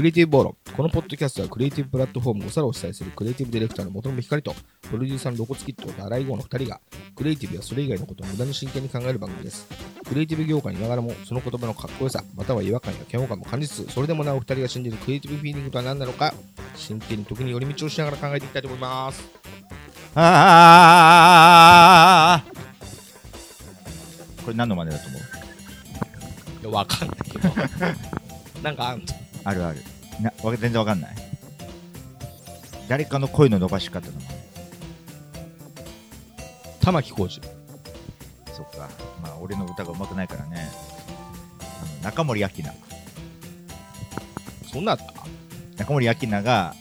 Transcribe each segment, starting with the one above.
クリエイティブ暴論。このポッドキャストはクリエイティブプラットフォームをさらを主催するクリエイティブディレクターの元野光と、プロデューサーのロコツキットと荒井豪の2人が、クリエイティブやそれ以外のことを無駄に真剣に考える番組です。クリエイティブ業界にいながらも、その言葉のかっこよさ、または違和感や嫌悪感も感じつつ、それでもなお2人が信じるクリエイティブフィーリングとは何なのか、真剣に時に寄り道をしながら考えていきたいと思います。ああこれ何の真似だと思う？いや、わかんないけど。なんかあんの？あるある。なわ全然わかんない。誰かの声の伸ばし方の真似。玉置浩二。そっか。まあ俺の歌が上手くないからね。あの中森明菜。そんなあった？中森明菜が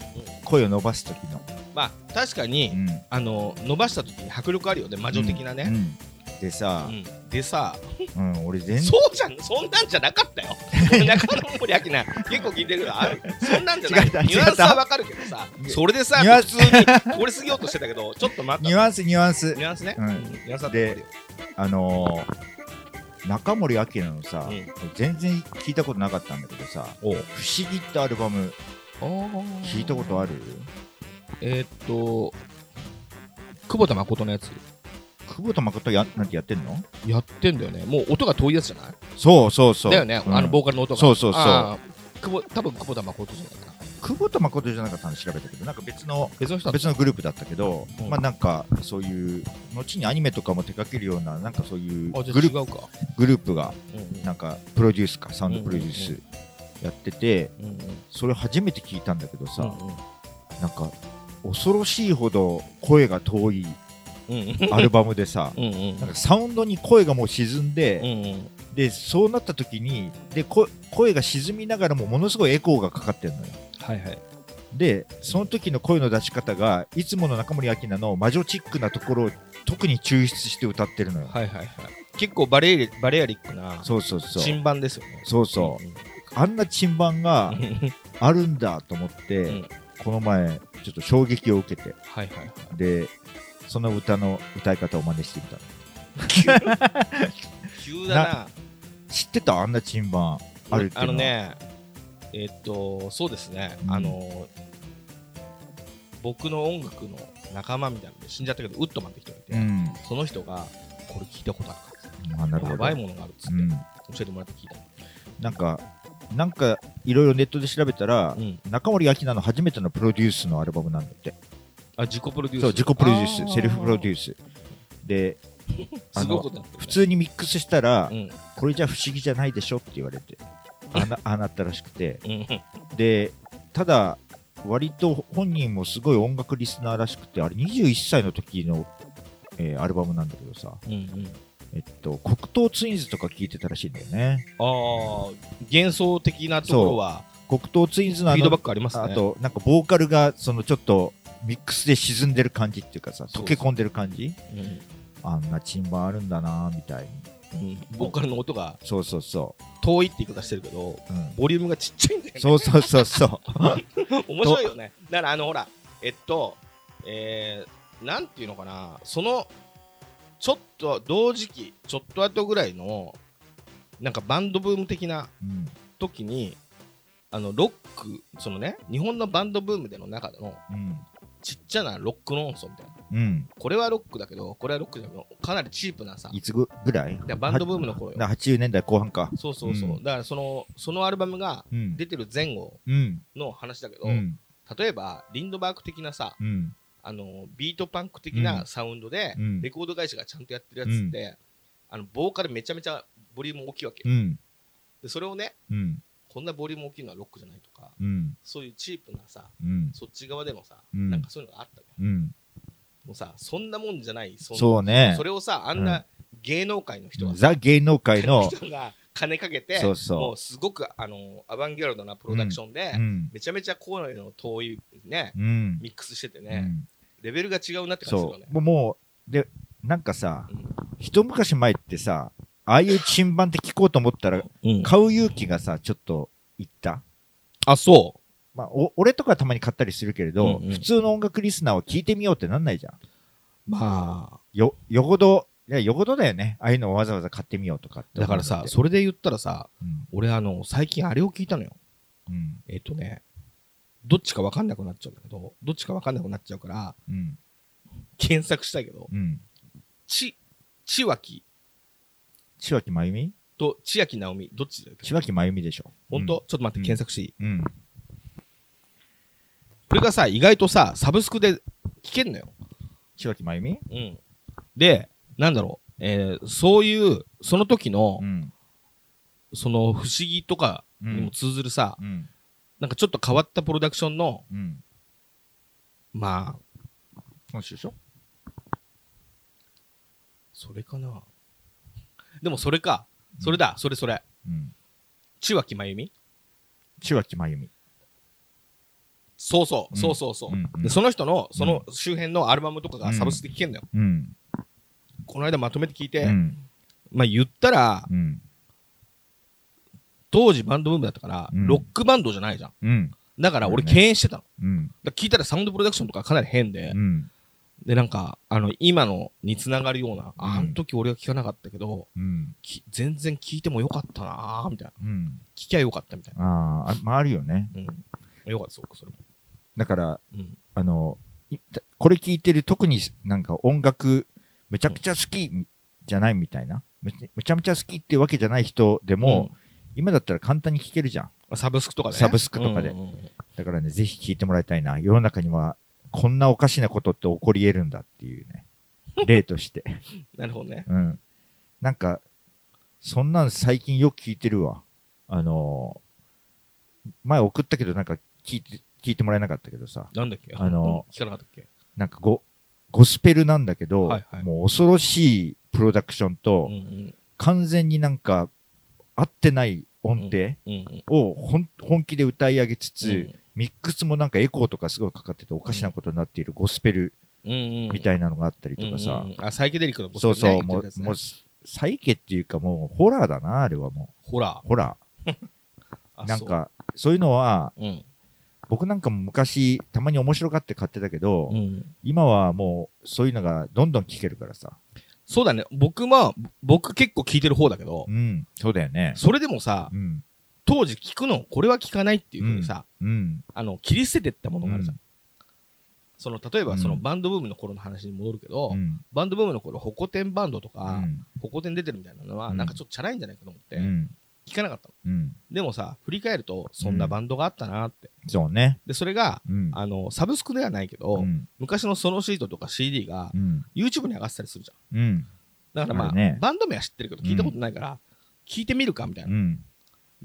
声を伸ばす時の、まあ、確かに、うん。あの、伸ばした時に迫力あるよね、魔女的なね。うんでさう、ん。でさ、うん俺全然。そうじゃん、そんなんじゃなかったよ。俺 中野森明菜、結構聞いてるけど、ある。そんなんじゃない。違ったニュアンスはわかるけどさ、それでさ、ニュアンス。普通に通り過ぎようとしてたけど、ちょっと待った。ニュアンスニュアンス。ニュアンスね。うん。ニュアンスであのー、中森明菜のさ、うん。全然聞いたことなかったんだけどさおう「不思議」ってアルバム。聞いたことある？えーっと、久保田誠のやつ、久保田誠やなんてやってんの？やってんだよね。もう音が遠いやつじゃない？そうそうそう。だよね、うん。あのボーカルの音が。そうそうそう。久保多分久保田誠じゃないかな。久保田誠じゃなかったの調べたけどなんか別の別の別のグループだったけど、うん。まあなんかそういう後にアニメとかも手掛けるようななんかそういうグループ違うか。グループがなんかプロデュースかサウンドプロデュースやっててうんうん。それ初めて聞いたんだけどさ、うんうん。なんか恐ろしいほど声が遠いアルバムでさうんうん。なんかサウンドに声がもう沈んで、うんうん。でそうなった時にでこ声が沈みながらもものすごいエコーがかかってるのよ。はいはい。でその時の声の出し方がいつもの中森明菜の魔女チックなところを特に抽出して歌ってるのよ、はいはいはい。結構バレバレアリックなそうそうそう。新版ですよね。そうそう。うんあんな珍版がう んあるんだと思って、うん。この前ちょっと衝撃を受けて。はいはいはい。でその歌の歌い方を真似してみた。急。だな。知ってたあんな珍版あるっていうのは？あのね、えーっと、そうですね、うん。あの、僕の音楽の仲間みたいなので死んじゃったけど、ウッドマンって人がいて、うん。その人が、これ聞いたことあるか？らあなるほど。やばいものがあるっつって、うん。教えてもらって聞いた。の。なんかなんかいろいろネットで調べたら、うん。中森明菜の初めてのプロデュースのアルバムなんだってあ、自己プロデュース。そう自己プロデュあー。スセルフプロデュース。で あすごいの普通にミックスしたら、うん。これじゃ不思議じゃないでしょって言われてあな ああなったらしくて。うん。でただ割と本人もすごい音楽リスナーらしくてあれ21歳の時の、えーアルバムなんだけどさ、うんうん。えっと、黒糖ツインズとか聞いてたらしいんだよね。ああ、幻想的なところは、黒糖ツインズのあフィードバのックありますね。あとなんかボーカルがそのちょっとミックスで沈んでる感じっていうかさ溶け込んでる感じ？うん。あんなチンバンあるんだなみたいに。うん。ボーカルの音がそうそうそ遠いって言い方してるけど、う、うん、ボリュームがちっちゃいんだよね。そうそうそうそう。面白いよね。だからあのほら、えっと、えー、なんていうのかな、その、ちょっと同時期、ちょっと後ぐらいの、なんかバンドブーム的なうん。時に、あの、ロック、そのね、日本のバンドブームでの中でのうんちっちゃなロックの音素みたいな。うん。これはロックだけど、これはロックじゃなくて、かなりチープなさ、いつぐぐらい？やバンドブームの頃よ。な80年代後半か。そうそうそう。うん。だからその、そのアルバムがうん。出てる前後うん。の話だけど、うん。例えば、リンドバーグ的なさ、うん。あのビートパンク的なサウンドで、うん。レコード会社がちゃんとやってるやつって、あのボーカルめちゃめちゃボリューム大きいわけよ、うん。でそれをねうんこんなボリューム大きいのはロックじゃないとかうん。そういうチープなさうん。そっち側でのさ、うん。なんかそういうのがあったもうさそんなもんじゃないそんそうね。それをさあんな芸能界の人がさ、ザ芸能界の人が金かけてそうそう。もうすごくあのアバンギャルドなプロダクションで、うん。めちゃめちゃ声の遠いね、うん。ミックスしててね、うん。レベルが違うなって感じするよね。もう。もうでなんかさうん。一昔前ってさああいう珍版って聞こうと思ったらうん買う勇気がさちょっといった？あそまあ、お俺とかはたまに買ったりするけれど、うんうん普通の音楽リスナーは聞いてみようってなんないじゃん。うまあよ、よほどいや、よほどだよね。ああいうのをわざわざ買ってみようとかってだからさ、それで言ったらさ、うん。俺あの、最近あれを聞いたのよ。うん。えっ、とね、どっちかわかんなくなっちゃうんだけど、どっちかわかんなくなっちゃうから、うん。検索したいけど、うん。ち、千脇千秋真由美と千秋直美、どっちだよ千秋真由美でしょ。本当、ちょっと待って、うん検索していい、うん。これがさ、意外とさ、サブスクで聞けんのよ。千秋真由美うん。で、なんだろう、えーそういう、その時のう、ん。その不思議とかうんにも。通ずるさ、うん。なんかちょっと変わったプロダクションの、うん。まあ、今週でしょ？それかな。でもそれか、それだ、それそれ。うん。千脇真由美千秋真由美。そうそう、うんそうそうそう、うんうんで。その人の、その周辺のアルバムとかがサブスクで聴けんだよ。うん。この間まとめて聞いて、うん。まあ言ったら、うん。当時バンドブームだったから、うんロックバンドじゃないじゃん。うん。だから俺敬遠してたの。うん。だから聞いたらサウンドプロダクションとかかなり変で、うん。で、なんか、あの、今のにつながるような、うんあの時俺は聞かなかったけど、うん。き全然聞いてもよかったなぁ、みたいな。うん。聞きゃよかったみたいな。あーあ、まああるよね。うん。よかった、そうか、それも。だから、うん。あの、いこれ聞いてる特になんか音楽めちゃくちゃ好きじゃないみたいな、めちめちゃめちゃ好きっていうわけじゃない人でも、今だったら簡単に聞けるじゃん。うん、サブスクとかで、ね。サブスクとかでうんうんうんだからね、ぜひ聞いてもらいたいな。世の中にはこんなおかしなことって起こり得るんだっていうね。例として。なるほどね。うん。なんか、そんなん最近よく聞いてるわ。あのー前送ったけどなんか聞いて、聞いてもらえなかったけどさ。なんだっけ？あの聞かなかったっけ？なんかゴ、ゴスペルなんだけど、はいはいもう恐ろしいプロダクションと、うんうん。完全になんか合ってない音程うんうん。を本本気で歌い上げつつ、うんミックスもなんかエコーとかすごいかかってておかしなことになっているゴスペル。みたいなのがあったりとかさ、うんうんうんあ、サイケデリックのボスそうそう、ねもうもうサイケっていうかもうホラーだな、あれはもう。。ホラ あー。なん、か、そういうのは、うん。僕なんかも昔、たまに面白がって買ってたけど、うん。今はもう、そういうのがどんどん聞けるからさ。そうだね。僕は、僕結構聞いてる方だけどう、ん、そうだよね。それでもさう、ん、当時聞くの、これは聞かないっていうふうにさ、うん、あの、切り捨ててったものがあるじゃん。うその、例えばそのうんバンドブームの頃の話に戻るけど、うん、バンドブームの頃、ホコ天バンドとうか、ん、ホコ天出てるみたいなのは、うん。なんかちょっとチャラいんじゃないかと思って、うん、聞かなかったの。うん。でもさ、振り返ると、そんなバンドがあったなって。そうね。で、それが、うん、あの、サブスクではないけど、うん、昔のソロシートとか CD がう、ん、YouTube に上がってたりするじゃん。うん、だからまあ、ね。バンド名は知ってるけど、聞いたことないから、聞いてみるかみたいうな。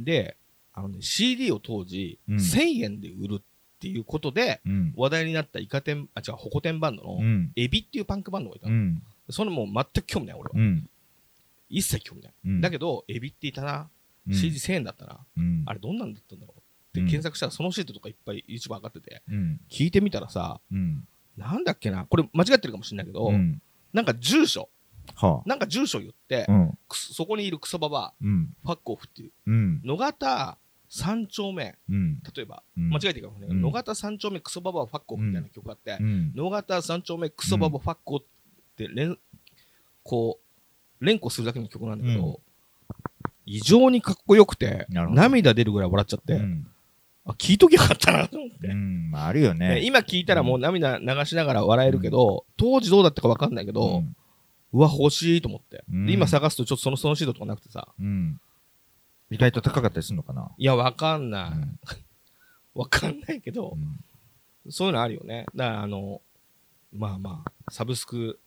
ん、で、あのね、CD を当時、うん。1000円で売るっていうことで、うん、話題になったイカ天、あ、違う、ホコ天バンドの、うん、エビっていうパンクバンドがいたの。うん、そのもう全く興味ない、俺は。うん、一切興味ない。うん。だけど、エビっていたな、うん。CD1000 円だったな、うん、あれどんなんだったんだろうってうん。検索したら、そのシートとかいっぱい YouTube 上がってて、うん、聞いてみたらさ、うん、なんだっけな、これ間違ってるかもしれないけど、うん、なんか住所、はなんか住所言ってあ、、うん、くそそこにいるクソババうん、ア、ファックオフっていう、うん、野方三丁目、うん、例えば、うん。間違えてるかもしれないけど、うん。野方三丁目クソババアファックオフみたいな曲があって、うん、野方三丁目クソババファックオフって連、こう、連呼するだけの曲なんだけど、うん。異常にかっこよくて、涙出るぐらい笑っちゃって、うん、あ、聞いときゃよかったなと思って。うん、まああるよでね。今聞いたらもう涙流しながら笑えるけど、当時どうだったかわかんないけど、うわ、欲しいと思って。うんで、今探すとちょっとそのそのシートとかなくてさ、うん。意外と高かったりするのかないや、わかんない。うん わかんないけどう、んそういうのあるよね。だから、あの、まあまあ、サブスク、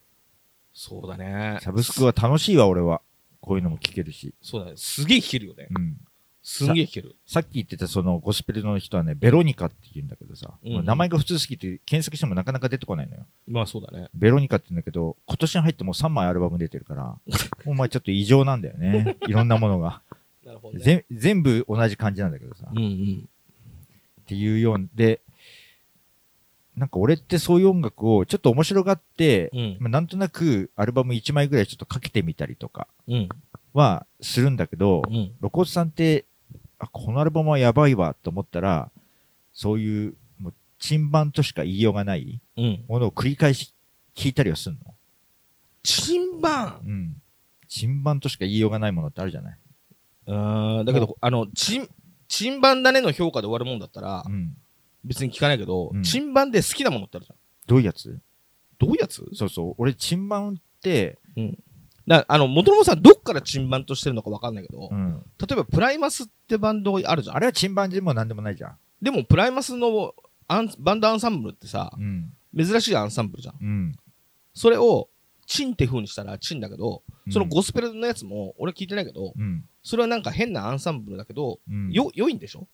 そうだね。サブスクは楽しいわ、俺は。こういうのも聞けるし。そうだね。すげえ聞けるよね。うん。すんげえ聞ける。さっき言ってたそのゴスペルの人はね、ベロニカって言うんだけどさ、うんもう名前が普通すぎて検索してもなかなか出てこないのよ。まあそうだね。ベロニカって言うんだけど、今年に入ってもう3枚アルバム出てるから、お前ちょっと異常なんだよね。いろんなものが。なるほどね。ぜ全部同じ感じなんだけどさ。うんうん。っていうようで、なんか俺ってそういう音楽をちょっと面白がって、うん。まあ、なんとなくアルバム1枚ぐらいちょっとかけてみたりとかうん。はするんだけど、うん。露骨さんって、あ、このアルバムはやばいわと思ったら、そういう、もう、珍版としか言いようがないうん。ものを繰り返し聞いたりはするの？珍珍版うん。珍版としか言いようがないものってあるじゃない？うーん、だけど、あの、珍、珍版だねの評価で終わるもんだったらう、ん。別に聞かないけどうん、珍版で好きなものってあるじゃん。どういうやつ？どういうやつ？そうそう。俺、珍版って、だあの、元々さん、どっから珍版としてるのかわかんないけどう、ん。例えば、プライマスってバンドあるじゃん。あれは珍版でもなんでもないじゃん。でも、プライマスのアンバンドアンサンブルってさ、うん。珍しいアンサンブルじゃん。うん。それを、チンって風にしたらチンだけど、そのうんゴスペルのやつも、俺聞いてないけど、うん。それはなんか変なアンサンブルだけど、うん。よ、良いんでしょ？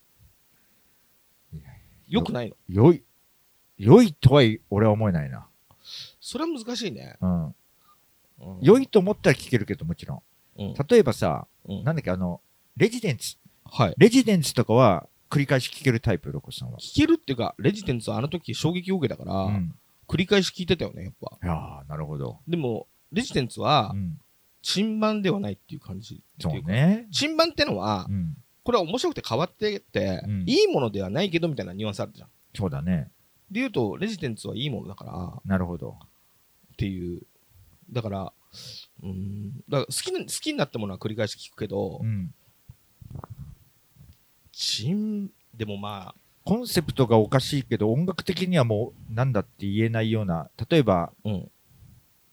いや良くないの？良い、良いとは俺は思えないな。それは難しいね。うん。うん良いと思ったら聞けるけど、もちろん。うん例えばさ、うんなんだっけ、あの、レジデンツ。はい。レジデンツとかは繰り返し聞けるタイプ、ロコさんは。聞けるっていうか、レジテンツはあの時衝撃を受けたから、うん。繰り返し聞いてたよね、やっぱ。いやーなるほど。でも、レジテンツはう、ん。珍版ではないっていう感じ。そう。ね。珍版ってのはう、ん。これは面白くて変わってて、うんいいものではないけどみたいなニュアンスあるじゃん。そうだね。で言うと、レジテンツはいいものだから、なるほど。っていう。だから、うーん。だから好きな、好きになったものは繰り返し聞くけどう、ん。珍、でもまあ、コンセプトがおかしいけど、音楽的にはもう、なんだって言えないような、例えば、うん。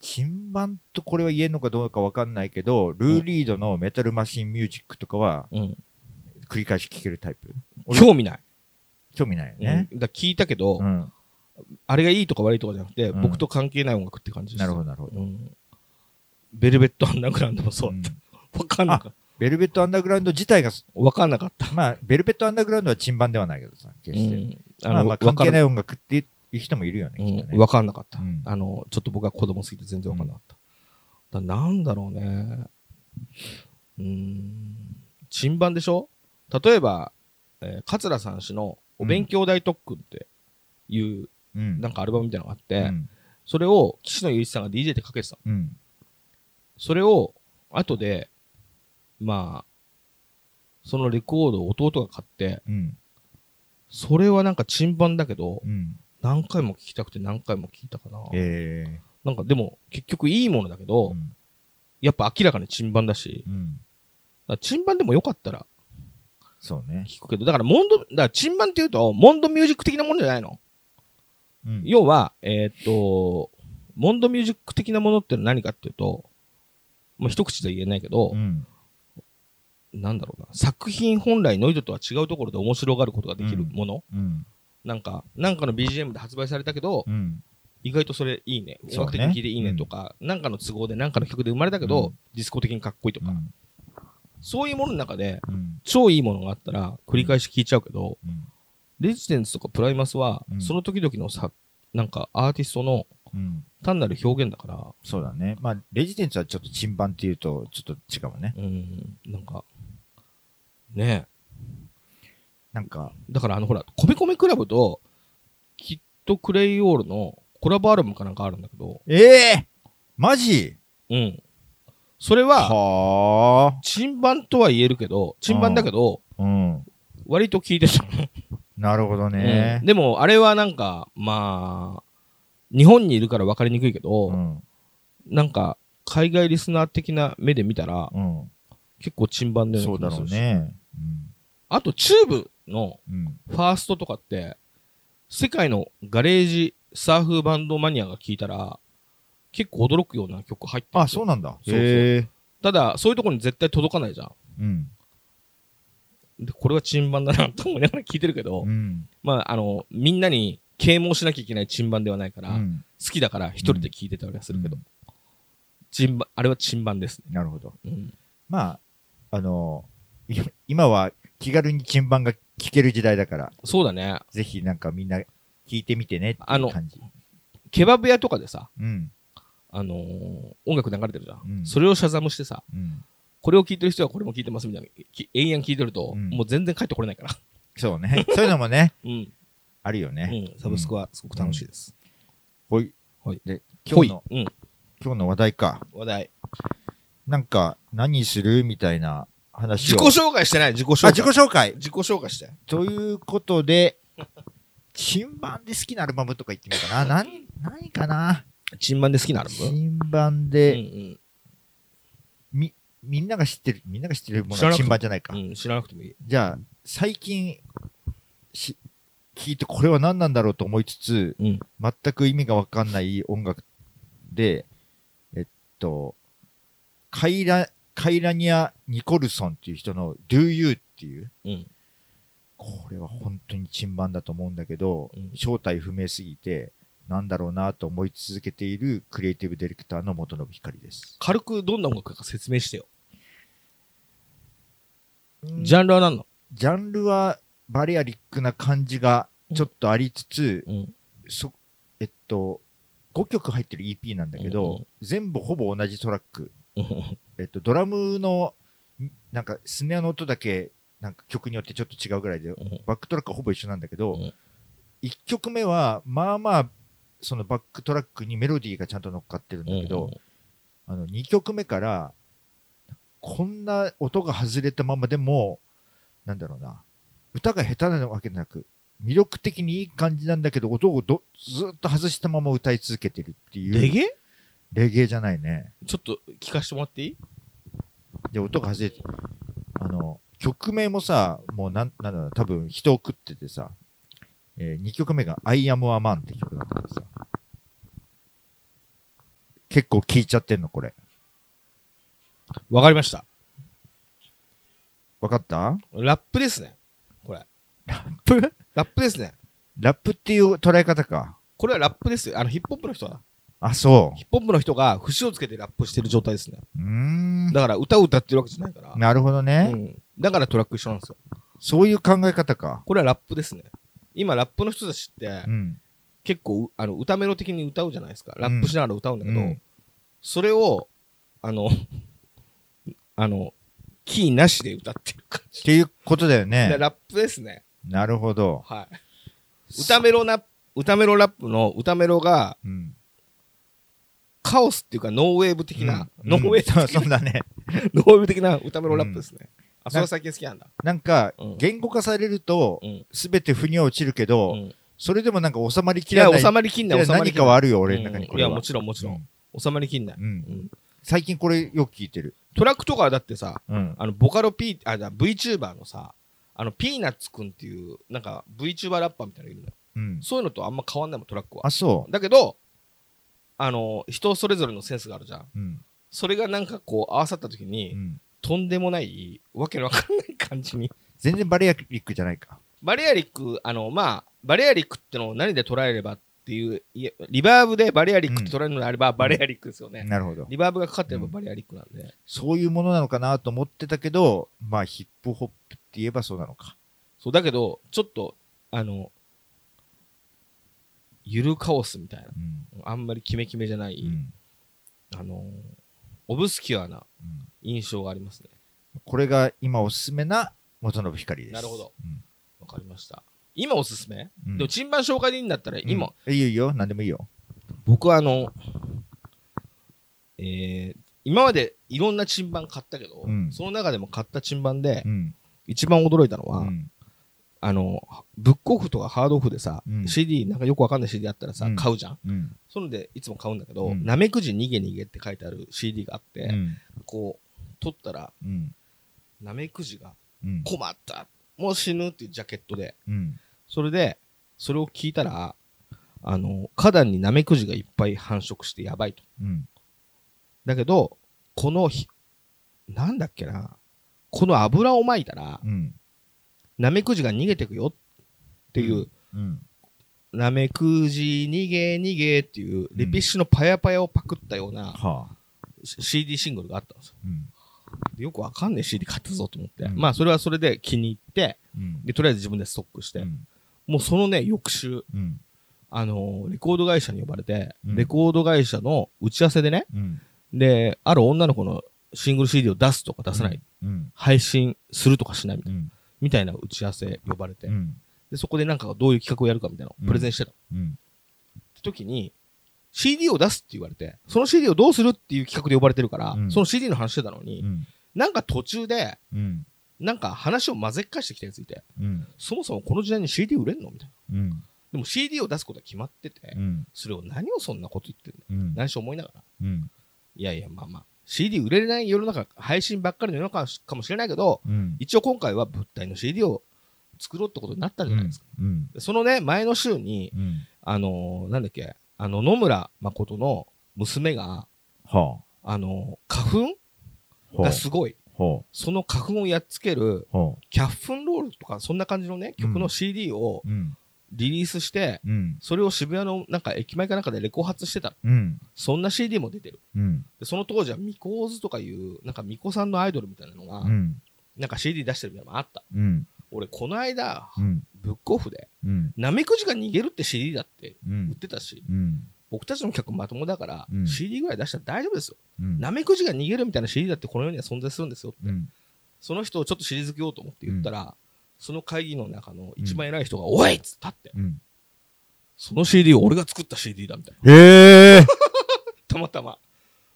金版とこれは言えるのかどうかわかんないけど、ルーリードのメタルマシンミュージックとかはうん。繰り返し聴けるタイプ。俺興味ない。興味ないようんね。だ聞いたけど、うん。あれがいいとか悪いとかじゃなくて、うん僕と関係ない音楽って感じです。なるほど、なるほど。うん。ベルベットアンダーグラウンドもそうう。ん わかんなかっベルベットアンダーグラウンド自体が、た。わかんなかった。まあ、ベルベットアンダーグラウンドは珍版ではないけどさ、決して。うん。まあまあ、関係ない音楽っていう人もいるよね、んきっとね。わかんなかったうん。あの、ちょっと僕は子供すぎて全然わかんなかった。だなんだろうね。うーん。珍版でしょ？例えば、えー桂さん氏のお勉強大特訓っていう、うん。なんかアルバムみたいなのがあって、うん。それを岸野雄一さんが DJ でかけてたの。うん。それを、後で、まあ、そのレコードを弟が買って、うん。それはなんか珍版だけど、うん。何回も聞きたくて何回も聞いたかな。えなんかでも、結局いいものだけえど、うんやっぱ明らかに珍版だし、珍版でもよかったらそうね。聞くけど、だからモンド、だから珍版って言うと、モンドミュージック的なものじゃないのうん。要は、えーっと、モンドミュージック的なものってのは何かっていうと、まあ、一口で言えないけどう、ん。なんだろうな、作品本来ノイドとは違うところで面白がることができるもの、うん。なんか、なんかの BGM で発売されたけど、うん。意外とそれいいね。音楽的に聴いていいねとか、なんかの都合でなんかの曲で生まれたけど、うんディスコ的にかっこいいとか、うん。そういうものの中で、うん。超いいものがあったら繰り返し聴いちゃうけど、うん。レジデンスとかプライマスは、うんその時々のさ、なんかアーティストのうん。単なる表現だから、そうだね。まあ、レジデンツはちょっと珍版っていうと、ちょっと違うね。うん、なんか、ねなんか、え。だからあのほら、コメコメクラブと、キットクレイオールのコラボアルバムかなんかあるんだけど、ええマジ？うん。それは、はあ。珍版とは言えるけど、珍版だけど、うん。割と聞いてた。なるほどうねん。でも、あれはなんか、まあ、日本にいるから分かりにくいけど、うん。なんか、海外リスナー的な目で見たら、うん。結構珍版でそうだろう。ね。あと、チューブのうん。うん。ファーストとかって、世界のガレージサーフバンドマニアが聞いたら、結構驚くような曲入ってる。あ、そうなんだ。そうそう。ただ、そういうところに絶対届かないじゃん。うん。で、これは珍版だなと思いながら聞いてるけど、うん。まあ、あの、みんなに啓蒙しなきゃいけない珍版ではないから、うん。好きだから一人で聞いてたりはするけど、うん珍版、あれは珍版ですね。なるほど。うん。まあ、あの、い今は気軽に珍版が聴ける時代だから、そうだね。ぜひなんかみんな聞いてみてねって感じ。ケバブ屋とかでさ、うん。あのー音楽流れてるじゃん,、うんそれをシャザムしてさ、うん。これを聞いてる人はこれも聞いてますみたいな、き永遠聞いてると、うんもう全然帰ってこれないから。そうね。そういうのもね、うん。あるよね。うん。サブスクはすごく楽しいです。ほい。はいで。今日の、うん。今日の話題か。話題。なんか、何するみたいな話を。自己紹介してない自己紹介。あ、自己紹介。自己紹介して。ということで、新版で好きなアルバムとか言ってみようかな。何、何かなチンバンで好きなアルバム？新版うんで、み、みんなが知ってる、みんなが知ってるものは新版じゃないか。うん、うん、知らなくてもいい。じゃあ、最近、し、聞いてこれは何なんだろうと思いつつ、うん。全く意味がわかんない音楽で、えっと、カイラ、カイラニア・ニコルソンっていう人の Do You っていう、うん。これは本当に珍版だと思うんだけど、うん正体不明すぎて、なんだろうなと思い続けているクリエイティブディレクターの元信光です。軽くどんな音楽か説明してよ。ジジャンルは何なの？ジャンルはバリアリックな感じがちょっとありつつ、うん。そ、えっと、5曲入ってる EP なんだけど、うんうん全部ほぼ同じトラック。うんえっと、ドラムの、んなんか、スネアの音だけ、なんか曲によってちょっと違うぐらいで、んバックトラックはほぼ一緒なんだけど、うん1曲目は、まあまあ、そのバックトラックにメロディーがちゃんと乗っかってるんだけど、あの、2曲目から、こんな音が外れたままでも、なんだろうな、歌が下手なわけなく、魅力的にいい感じなんだけど、音をどずっと外したまま歌い続けてるっていう。レゲエ？レゲエじゃないね。ちょっと聞かせてもらっていい？で、音が外れて、あの、曲名もさ、もうなん、なんだろう、多分人を食っててさ、え2曲目が I am a man って曲だったからさ、結構聴いちゃってんの、これ。わかりました。わかった？ラップですね。これ。ラップ？ラップですね。ラップっていう捉え方か。これはラップですよ。あの、ヒップホップの人だ。あ、そヒップホップの人が節をつけてラップしてる状態ですね。う。うーん。だから歌を歌ってるわけじゃないから。なるほどね、うん。だからトラック一緒なんですよ。そういう考え方か。これはラップですね。今、ラップの人たちってう、ん。結構、あの、歌メロ的に歌うじゃないですか。ラップしながら歌うんだけど、うんそれを、あの、あの、キーなしで歌ってる感じ。っていうことだよでね。ラップですね。なるほど。はい。歌メロな、歌メロラップの歌メロが、うん。カオスっていうかノーウェーブ的な、うんノーウェーそうブ的な、そうだね。ノーウェーブ的な歌メロラップですね。あ、それは最近好きなんだ。なんかうん、言語化されるとう、ん。すべて腑に落ちるけど、うんそれでもなんか収まりきらない。収まりきんない、いや収まりきんない。何かはあるよ、俺の中にこれは。うんいや、もちろん、もちろん。収まりきんない。最近これよく聞いてる。トラックとかはだってさ、うん。あの、ボカロ P、あ、じゃあ VTuber のさ、あの、ピーナッツくんっていう、なんか VTuber ラッパーみたいなのいるのよ。うん。そういうのとあんま変わんないもん、トラックはあ、。そだけど、あの、人それぞれのセンスがあるじゃん。う。うん。それがなんかこう合わさった時に、うん。とんでもない、わけのわかんない感じに。全然バレアリックじゃないか。バレアリック、あの、まあ、バレアリックってのを何で捉えればっていう、いやリバーブでバレアリックって捉えるのであれば、バレアリックですよね。なるほど。リバーブがかかってればバレアリックなんで。そういうものなのかなと思ってたけど、まあヒップホップって言えばそうなのか。そう、だけど、ちょっと、あの、ゆるカオスみたいな。うん。あんまりキメキメじゃない、うん。あの、オブスキュアなうん印象がありますね。これが今おすすめな元信光です。なるほどうん。わかりました。今おすすめ、うんでも、チンバン紹介でいいんだったら、今、うん。いいよいいよ。何でもいいよ。僕はあの、えー、今までいろんなチンバン買ったけど、うんその中でも買ったチンバンでう、ん。一番驚いたのは、うん。あの、ブックオフとかハードオフでさ、うん CD、なんかよくわかんない CD あったらさ、うん買うじゃん。うん。それでいつも買うんだけど、うんなめくじ逃げ逃げって書いてある CD があって、うん。こう、取ったら、うん。なめくじがうん。困った、もう死ぬっていうジャケットで、うん。それで、それを聞いたら、あの、花壇にナメクジがいっぱい繁殖してやばいと。うん。だけど、このひ、なんだっけな、この油をまいたら、うん。ナメクジが逃げてくよっていう、うん。ナメクジ逃げ逃げっていう、レピッシュのパヤパヤをパクったようなはあ。CD シングルがあったんですよ。うん。でよくわかんない CD 買ったぞと思って。うんまあ、それはそれで気に入って、うん。で、とりあえず自分でストックして、うん。もうそのね、翌週、うん。あのーレコード会社に呼ばれて、うんレコード会社の打ち合わせでね、うん。で、ある女の子のシングル CD を出すとか出さない、うん。配信するとかしないみたいな、たいな打ち合わせ呼ばれて、うん。で、そこでなんかどういう企画をやるかみたいなのをプレゼンしてた。うん。って時に、CD を出すって言われて、その CD をどうするっていう企画で呼ばれてるから、うんその CD の話してたのに、うん。なんか途中で、うん。なんか話を混ぜっかしてきたやついて、うん。そもそもこの時代に CD 売れんのみたいな。うん。でも CD を出すことは決まってて、うん。それを何をそんなこと言ってんのうん。何しろ思いながら。うん。いやいや、まあまあ、CD 売れない世の中、配信ばっかりの世の中かもしれないけど、うん。一応今回は物体の CD を作ろうってことになったじゃないですか。そのね、前の週に、うん。あのーなんだっけ、あの、野村誠の娘が、はあのー花あ。粉がすごい。ほその花粉をやっつける、キャッフンロールとか、そんな感じのね、曲のうん CD を。リリースして、うん。それを渋谷のなんか駅前かなんかでレコ発してた。うん。そんな CD も出てる。うん。でその当時はミコーズとかいう、なんかミコさんのアイドルみたいなのが、うん。なんか CD 出してるみたいなのもあった。うん。俺、この間、うん。ブックオフで、うん。ナメクジが逃げるって CD だってうん。売ってたし、うん。僕たちの客まともだから、うん CD ぐらい出したら大丈夫ですよ。うん。ナメクジが逃げるみたいな CD だってこの世には存在するんですよ。うん。その人をちょっと退けようと思って言ったら、その会議の中の一番偉い人が、おいっつったって、うん。その CD を俺が作った CD だみたいな。へえ。たまたま。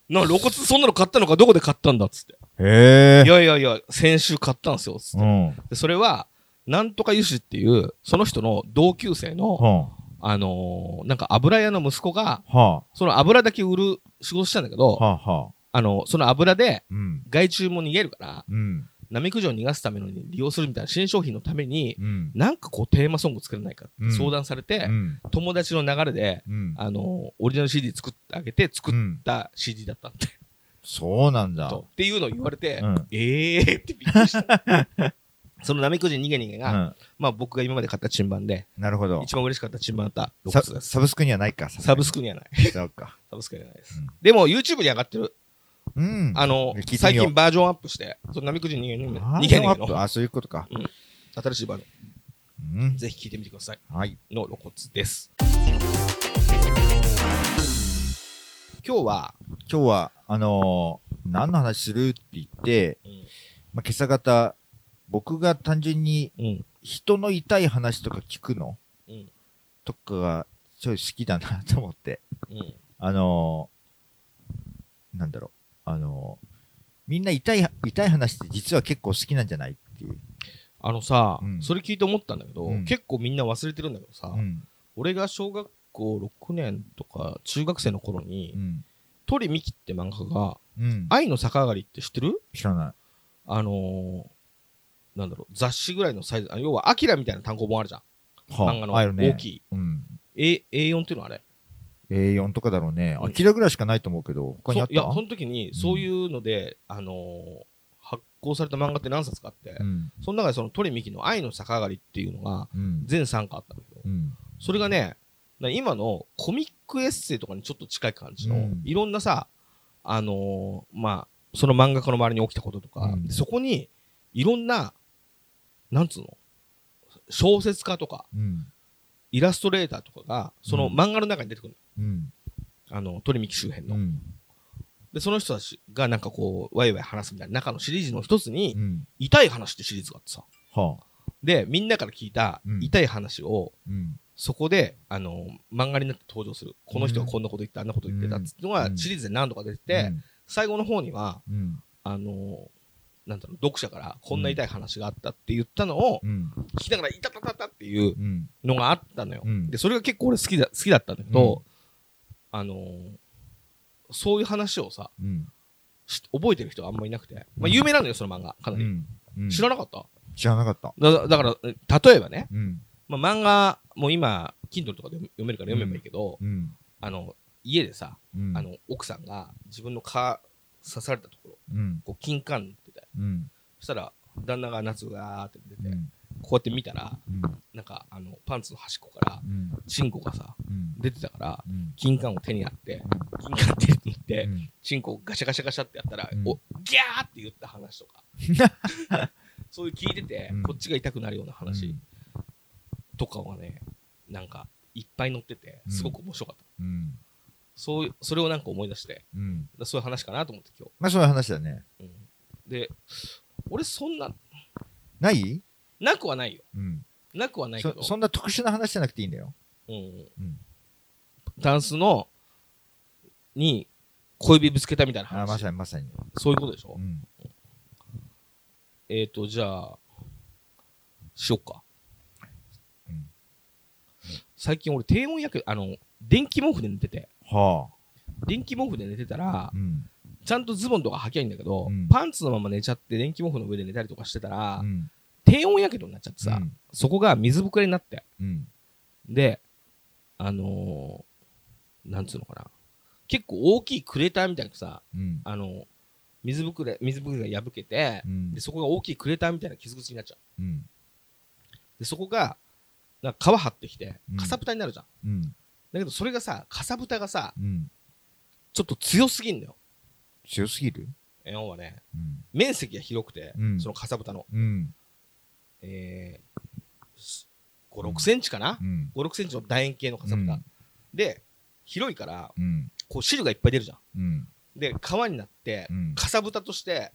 な、露骨そんなの買ったのかどこで買ったんだっつって。へえい。やいやいや、先週買ったんですよ。つってうん。でそれは、なんとか油脂っていう、その人の同級生の、はあのーなんか油屋の息子が、あ。はその油だけ売る仕事したんだけど、あ。はあ。はあ。あの、その油でうん。害虫も逃げるから、うん。ナメクジを逃がすためのに利用するみたいな新商品のために、うん。なんかこうテーマソング作れないかって相談されて、うん。友達の流れで、うん。あの、オリジナル CD 作ってあげて作っうん。た CD だったんで、そうなんだ。とっていうのを言われて、うんえーってびっくりした。そのナメクジ逃げ逃げが、うん。まあ僕が今まで買ったチンバンで、なるほど。一番嬉しかったチンバンだったサブスクにはないか。サブスクにはない。サブスクにはないです。うんでも YouTube に上がってる。うん。あの最近バージョンアップして、そのナメクジ逃げ逃げあ逃げ逃げのあ、そういうことか。新しいバージョうんン、。ぜひ聞いてみてください。はい。の露骨です。今日は、今日は、あのー何の話するって言って、うんまあ、今朝方、僕が単純にうん、人の痛い話とか聞くのうん、とかが、ちょい好きだなと思って。うん、あのーなんだろう。あのーみんな痛い、痛い話って実は結構好きなんじゃないっていう。あのさ、うんそれ聞いて思ったんだけど、うん結構みんな忘れてるんだけどさ、うん。俺が小学校6年とか中学生の頃に、うん。鳥美紀って漫画が、うん。愛の逆上がりって知ってる？知らない。あのー、なんだろう、雑誌ぐらいのサイズ、あ要は、アキラみたいな単行本あるじゃん。は漫画のあるね大きい。うん。A、A4 っていうのはあれ？A4 とかだろうね。うんあきらぐらいしかないと思うけど、他にあった？そいや、その時に、そういうので、あのー発行された漫画って何冊かあって、うん。その中でその鳥美紀の愛の逆上がりっていうのが、うん。全3巻あったんだけど、うん。それがね、な今のコミックエッセイとかにちょっと近い感じの、うんいろんなさ、あのーまあ、その漫画家の周りに起きたこととか、そこに、いろんな、なんつうの小説家とか、うん。イラストレーターとかが、そのうん漫画の中に出てくるうん。の。あの、鳥美紀周辺の。うん。で、その人たちがなんかこう、ワイワイ話すみたいな中のシリーズの一つにう、ん。痛い話ってシリーズがあってさ。はあ。で、みんなから聞いたうん痛い話を、うん。そこで、あの、漫画になって登場する。この人がこんなこと言って、あんなこと言ってたっつってのが、うんシリーズで何度か出てて、最後の方には、うん。あの、なんだろう、読者からこんな痛い話があったって言ったのをうん。聞きながら、いたたたたっていううん。のがあったのよ。うんで、それが結構俺好きだ、好きだったんだけど、あのそういう話をさ、うん。し覚えてる人があんまいなくて。まあ、有名なのよ、その漫画。かなり。うん。知らなかった？知らなかった。だだから、え例えばね、うん。まあ、漫画、もう今、Kindle とかで読めるから読めばいいけど、うん。あの、家でさ、うん。あ、の、奥さんが自分の蚊刺されたところ、うん。こう、金柑ってて、うん。そしたら、旦那が夏がーって出て、うん。こうやって見たら、うん。なんか、あの、パンツの端っこから、うん。チンコがさ、うん。出てたから、うん。金柑を手にあって、金柑手に持って、うんチンコをガシャガシャガシャってやったら、うんお、ギャーって言った話とか、そういう聞いてて、うんこっちが痛くなるような話とかはね、なんか、いっぱい載ってて、すごく面白かった。うん。そうそれをなんか思い出して、うん。だそういう話かなと思って今まあそういう話だね。日。うん、で、俺そんな、ない？なくはないよ。うん。なくはないけどそ、そんな特殊な話じゃなくていいんだよ。うんうん。タンスの、に、小指ぶつけたみたいなあ、ま話。さにまさに。そういうことでしょ、うん。えっ、ー、と、じゃあ、しよっか。うん最近俺低温やけど、あの、電気毛布で寝てて、は電気毛布で寝てたらあ。う、ん。ちゃんとズボンとか履きゃいいんだけど、うんパンツのまま寝ちゃって電気毛布の上で寝たりとかしてたら、うん。低温やけどになっちゃってさ、うんそこが水ぶくれになって、うん。で、あのー、なんつうのかな。結構大きいクレーターみたいなさ、うん。あの、水ぶくれ、水ぶくれが破けて、うんで、そこが大きいクレーターみたいな傷口になっちゃう。うん。で、そこが、なんか皮張ってきてうん、かさぶたになるじゃん。うん。だけど、それがさ、かさぶたがさ、うん。ちょっと強すぎんだよ。強すぎる？要はね、うん。面積が広くて、うんそのかさぶたの。うん。えー、5、6センチかな、うん。?5、6センチの楕円形のかさぶた。うんで、広いから、うん。こう汁がいっぱい出るじゃん。うん。で、皮になって、うんかさぶたとして、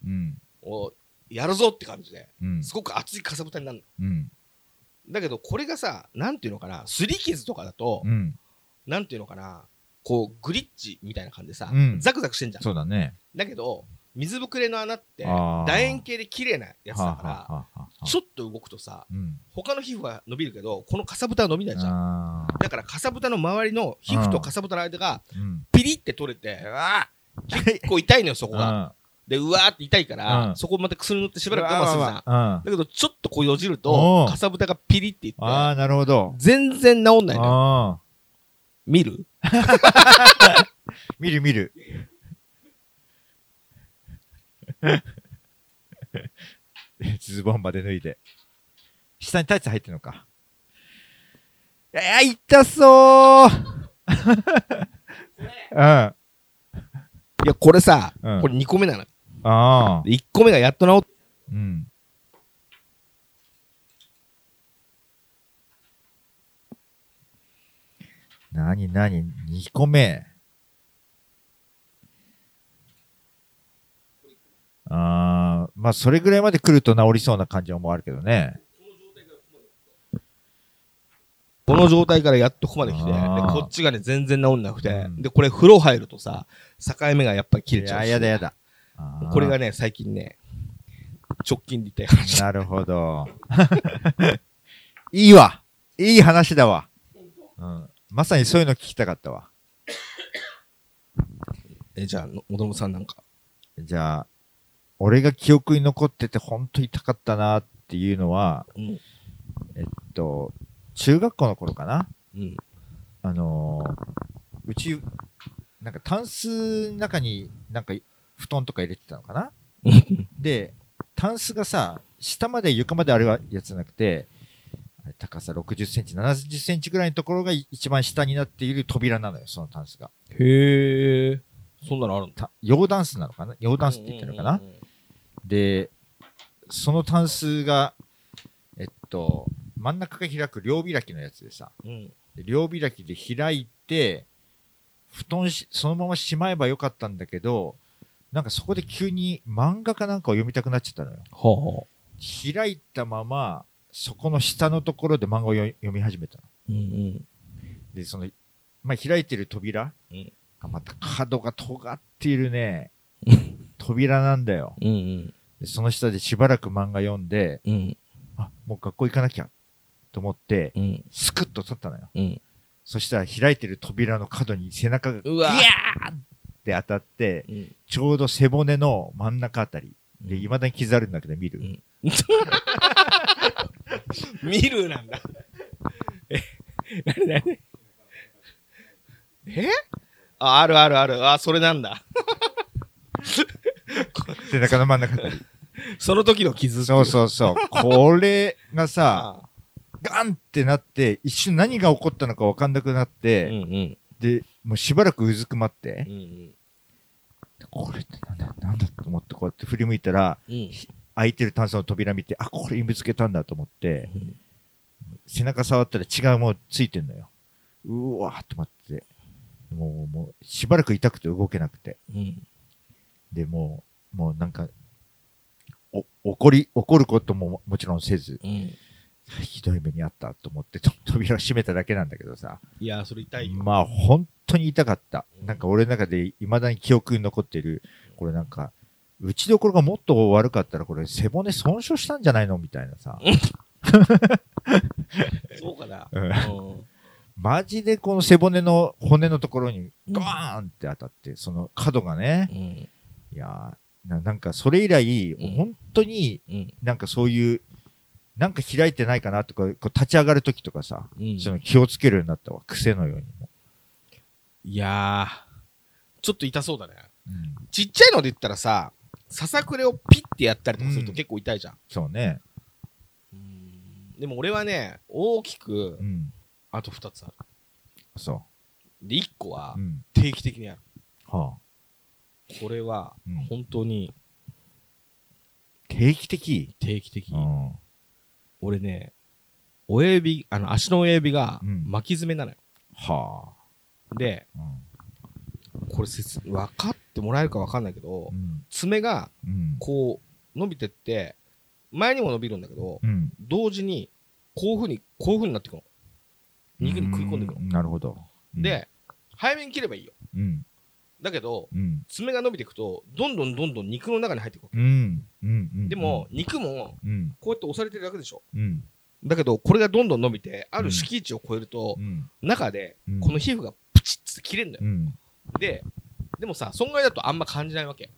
やるぞって感じで、うん。すごく厚いかさぶたになるうん。の。だけど、これがさ、なんていうのかな、すり傷とかだと、うん。なんていうのかな、こう、グリッチみたいな感じでさ、うんザクザクしてんじゃん。そうだね。だけど、水ぶくれの穴って、楕円形で綺麗なやつだから、ちょっと動くとさ、うん。他の皮膚は伸びるけど、このかさぶたは伸びないじゃん。だから、かさぶたの周りの皮膚とかさぶたの間が、うん。ピリって取れて、うわー結構痛いのよ、そこが。で、うわーって痛いから、うんそこまた薬塗ってしばらく我慢するじゃん。うん。だけど、ちょっとこうよじるおと、うかさぶたがピリっていって、ああ、なるほど。全然治んないのよ。ああ。見る？見る見る。ズボンまで脱いで。下にタイツ入ってるのか。いや、痛そううん。あいや、これさ、うんこれ2個目なの。あ。で1個目がやっと治っうん。なになに ?2 個目。ああ、まあ、それぐらいまで来ると治りそうな感じはもうあるけどね。この状態からやっとここまで来て、でこっちがね、全然治んなくて、うんで、これ風呂入るとさ、境目がやっぱり切れちゃうし。やだやだ。これがね、最近ね、直近で言った話。なるほど。いいわ。いい話だわ。うん。まさにそういうの聞きたかったわ。え、じゃあ、のもともさんなんか。じゃあ、俺が記憶に残ってて本当に痛かったなっていうのは、うん。えっと、中学校の頃かなうん。あのーうち、なんかタンスの中になんか布団とか入れてたのかな で、タンスがさ、下まで床まであるやつじゃなくて、高さ60センチ、70センチぐらいのところが一番下になっている扉なのよ、そのタンスが。へえ。そんなのあるんだ。た洋ダンスなのかな？洋ダンスって言ってるのかな、で、そのタンスが、えっと、真ん中が開く両開きのやつでさ、うん。で両開きで開いて、布団し、そのまましまえばよかったんだけど、なんかそこで急に漫画かなんかを読みたくなっちゃったのよ。はあ。開いたまま、そこの下のところで漫画を読読み始めたの。うんうん。で、その、まあ、開いてる扉うんがまた角が尖っているね、扉なんだよ。うんうん。でその下でしばらく漫画読んで、うん。あ、もう学校行かなきゃと思って、うん。スクッと立ったのよ。うん。そしたら開いてる扉の角に背中がうわギャーって当たって、うん。ちょうど背骨の真ん中あたり。で、うん未だに傷あるんだけど見る？う ん見るなんだ。え、なになにえ？あ、あるあるある。あ、それなんだ。背中の真ん中。その時の傷そうそうそう。これがさ、あガンってなって、一瞬何が起こったのか分かんなくなっうんて、うん。で、もうしばらくうずくまってう、んこれってなんだ、なんだと思ってこうやって振り向いたら、うん。うん。開いてる炭素の扉見て、あ、これにぶつけたんだと思って、うん背中触ったら違うものついてんのよ。うわーって待って。もう、もう、しばらく痛くて動けなくて。うん。で、もう、もうなんか、お、怒り、怒ることももちろんせず、うん。ひどい目にあったと思って、と扉を閉めただけなんだけどさ。いや、それ痛いよ。まあ、本当に痛かった。うんなんか俺の中で未だに記憶に残ってる、これなんか、打ちどころがもっと悪かったら、これ背骨損傷したんじゃないのみたいなさ。そうかな。うんうん。マジでこの背骨の骨のところにゴーンって当たって、その角がね、うん。いやーななんかそれ以来、うん本当にうん。なんかそういう、なんか開いてないかなとか、こう立ち上がるときとかさ、うんその気をつけるようになったわ、癖のようにも。いやー、ちょっと痛そうだね。うん、ちっちゃいので言ったらさ、ささくれをピッてやったりとかするとうん結構痛いじゃん。そうね。でも俺はね、大きくう、ん。あと2つある。そで、1個はう。うん。定期的にある。はあ。これはうん本当に定期的？定期的。うん。俺ね、親指、あの足の親指がうん巻き爪なのよ。はで、あ。これ説分かってもらえるか分かんないけどう、ん。爪がうん。こう伸びてって、前にも伸びるんだけど、うん。同時にこういうふうに、こういうふうになってくの。肉に食い込んでくの。うなるほど。うん、で、早めに切ればいいよ。うん。だけど、うん。爪が伸びていくと、どんどんどんどん肉の中に入っていくわけ。でも、肉もうん。こうやって押されてるだけでしょ。うん。だけど、これがどんどん伸びて、ある敷地を超えるとう、ん。中でうんこの皮膚がプチッて切れるんだよ。うん。で、でもさ、損害だとあんま感じないわけ。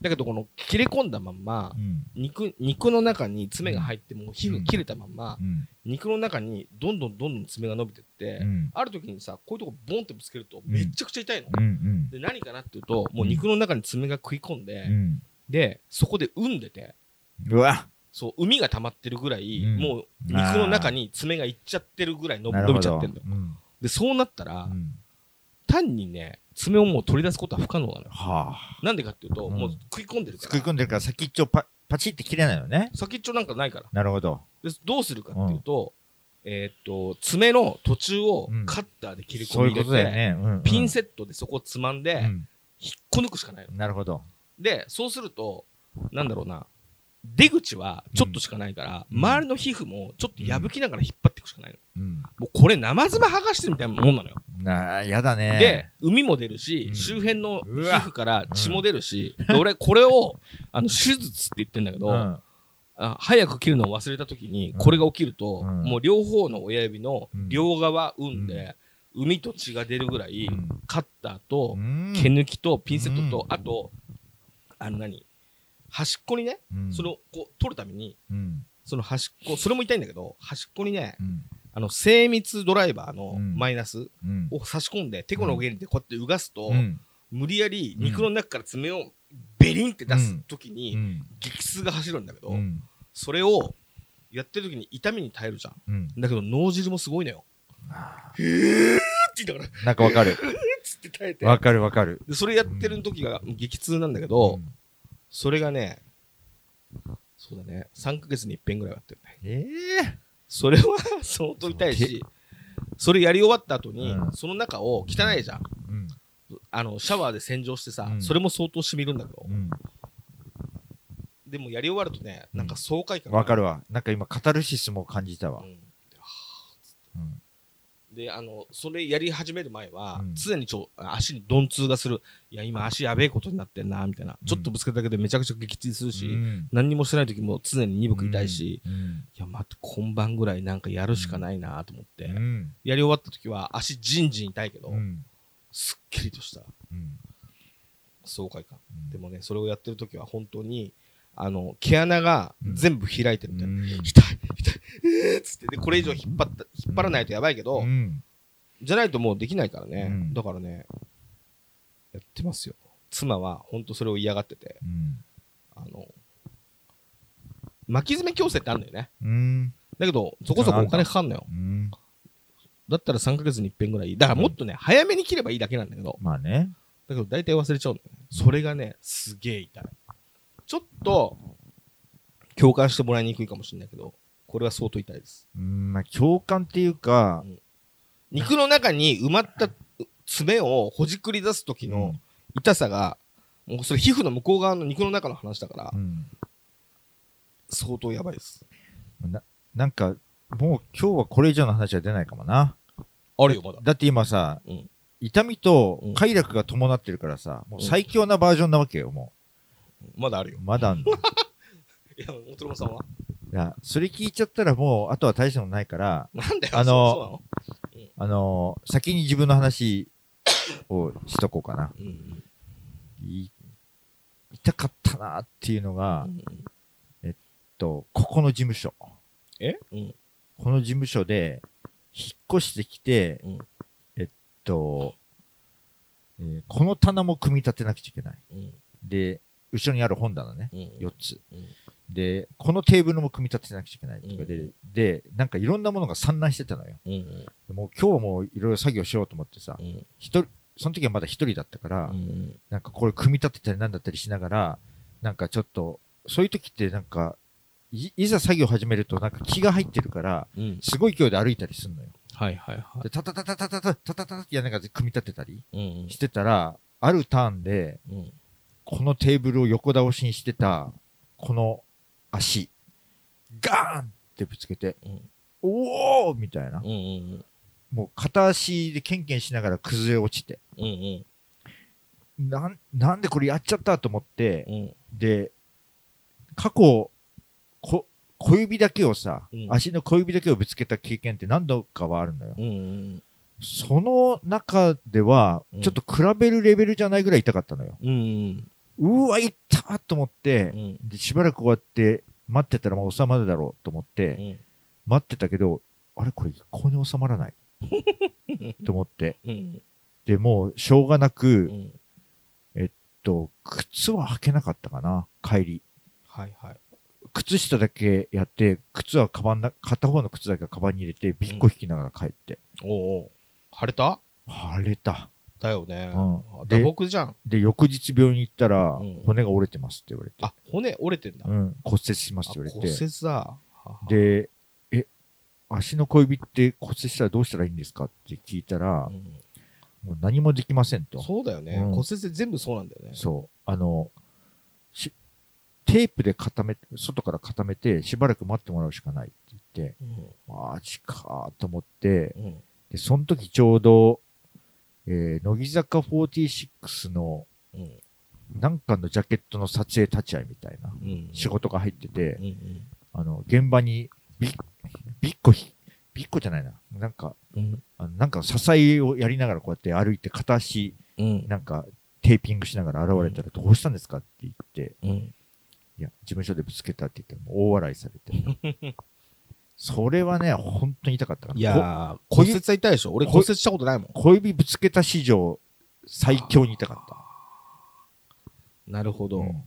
だけど、この切れ込んだまんまう、ん。肉、肉の中に爪が入っても、皮膚が切れたまんまう、ん。肉の中にどんどんどんどん爪が伸びてってう、ん。ある時にさ、こういうとこボンってぶつけると、めっちゃくちゃ痛いの。うん。うん。で、何かなっていうと、もう肉の中に爪が食い込んで、うん。で、そこで産んでて、うわそう、海が溜まってるぐらい、うんもう肉の中に爪がいっちゃってるぐらいの伸びちゃってんだよ。うん。で、そうなったら、うん単にね、爪をもう取り出すことは不可能なのよ。はあ。なんでかっていうと、うんもう食い込んでるから。食い込んでるから先っちょパパチって切れないのね。先っちょなんかないから。なるほど。でどうするかっていうと、えーっと、爪の途中をうんカッターで切りそういう込み入れて、ことだよね。うん。ピンセットでそこをつまんで、うん引っこ抜くしかないの。なるほど。で、そうすると、なんだろうな、出口はちょっとしかないから、うん。周りの皮膚もちょっと破きながら引っ張っていくしかないの。うん。もうこれ生爪剥がしてるみたいなもんなのよ。なあ、やだね。で、海も出るし、うん。周辺の皮膚から血も出るし、で俺、これを、あの、手術って言ってんだけど、うん。あ早く切るのを忘れた時に、うん。これが起きると、うん。もう両方の親指のうん。両側産ん。で、海と血が出るぐらい、うん。カッターとう、ん。毛抜きとピンセットと、うん。あと、あの何？端っこにね、うんそれをこう取るために、うん。その端っこ、それも痛いんだけど、端っこにね、うん。あの、精密ドライバーのうんマイナスうん。を差し込んで、テコの原理でこうやってうがすと、うん。無理やり肉の中から爪をベリンって出すときうに、ん。激痛が走るんだけど、うん。それをやってるときに痛みに耐えるじゃん。うん。だけど脳汁もすごいのよ。へーって言いながら、なんかわかる。つって耐えて。わかるわかる。で、それやってる時が激痛なんだけど、それがね、そうだね、3ヶ月に一遍ぐらいはやってるね。ええそれは 相当痛いし、それやり終わった後に、うんその中を汚いじゃん。うん。あの、シャワーで洗浄してさ、うんそれも相当染みるんだけど、うん。でもやり終わるとね、なんか爽快感る。わかるわ。なんか今、カタルシスも感じたわう。んうん。で、あの、それやり始める前は、うん常にちょ足に鈍痛がする。いや、今足やべえことになってんな、みたいな。ちょっとぶつけただけでめちゃくちゃ激痛するし、うん何にもしてない時も常に鈍く痛いし、うん。いや、待って、今晩ぐらいなんかやるしかないなと思って、うん。やり終わった時は足じんじん痛いけど、うん。すっきりとしたうん。爽快感。うんでもね、それをやってる時は本当に、あの、毛穴が全部開いてるみたいな。うん痛い、痛い、えーっつって、で、これ以上引っ張った、引っ張らないとやばいけど、うん。じゃないともうできないからね。うんだからね、やってますよ。妻は本当それを嫌がってて、うん。あの、巻き爪矯正ってあるんだよね。うん。だけど、そこそこお金かかんのよ。うん。だったら3ヶ月に一遍ぐらい。だからもっとね、早めに切ればいいだけなんだけど、まあね。だけど大体忘れちゃうんだよね。それがね、すげえ痛い。ちょっと、共感してもらいにくいかもしれないけど、これは相当痛いです。うん。まあ、共感っていうか、肉の中に埋まった爪をほじくり出す時の痛さが、もうそれ皮膚の向こう側の肉の中の話だからう、ん。相当やばいです。ななんか、もう今日はこれ以上の話は出ないかもな。あるよ、まだ。だって今さ、うん痛みとうん快楽が伴ってるからさ、もううん最強なバージョンなわけよ、もまだあるよう。。まだあんの？い いや、大友さんは？や、それ聞いちゃったらもう、あとは大したのないから、なんだよ、あのあのー先に自分の話をしとこうかな。うんい痛かったなっていうのが、うんと、ここの事務所。え？うんこの事務所で、引っ越してきて、うんえっと、えーこの棚も組み立てなくちゃいけない。うんで、後ろにある本棚ね、うん。4つ。うん。で、このテーブルも組み立てなくちゃいけないとかで、うん。で、なんかいろんなものが散乱してたのよ。うんでもう今日もいろいろ作業しようと思ってさう、ん。その時はまだ一人だったから、うんなんかこれ組み立てたりなんだったりしながら、なんかちょっと、そういう時ってなんか、いいざ作業始めるとなんか気が入ってるから、うん。すごい勢いで歩いたりするのよ。はいはいはで、タタタタタタタタタタってやりながら組み立てたりしてたら、あるターンで、うんこのテーブルを横倒しにしてた、この足、ガーンってぶつけて、うんおーみたいな。うん。うんもう片足でケンケンしながら崩れ落ちて、うんうん。なん、なんでこれやっちゃったと思って、うん。で、過去、こ、小指だけをさ、うん。足の小指だけをぶつけた経験って何度かはあるのよ。うんうんその中ではうん、ちょっと比べるレベルじゃないぐらい痛かったのよ。うんうわ、痛っと思ってう、んで、しばらくこうやって待ってたらもう収まるだろうと思って、うん待ってたけど、あれこれ一向に収まらない。と思って。うんで、もうしょうがなうく、んと、靴は履けなかったかな、帰り。はいはい靴下だけやって、靴はカバンな、片方の靴だけはカバンに入れて、ビッコ引きながら帰って。おお晴れた？晴れた。だよね。うん。打撲じゃん。で、翌日病院に行ったら、うん。骨が折れてますって言われて。あ骨折れてんだ。うん、骨折しますって言われ骨て。折だ。はは。で、え、足の小指って骨折したらどうしたらいいんですかって聞いたらう、ん。もう何もできませんと。そうだよね。うん。骨折って全部そうなんだよね。そう。あの、し、テープで固め、外から固めて、しばらく待ってもらうしかないって言って、マジかと思って、うんうん。で、その時ちょうど、えー、乃木坂46のうん。なんかのジャケットの撮影立ち会いみたいなうん。仕事が入っててう、んあの、現場にビッ、ビッコひ、ビッコじゃないな。なんか、うん。なんか支えをやりながらこうやって歩いて片足うん。なんかテーピングしながら現れたらどうしたんですかって言って、うん。いや、事務所でぶつけたって言ったらもう大笑いされて。それはね、本当に痛かった。いやーこ骨折は痛いでしょ俺骨折したことないもんこ小指ぶつけた史上最強に痛かった。なるほどうん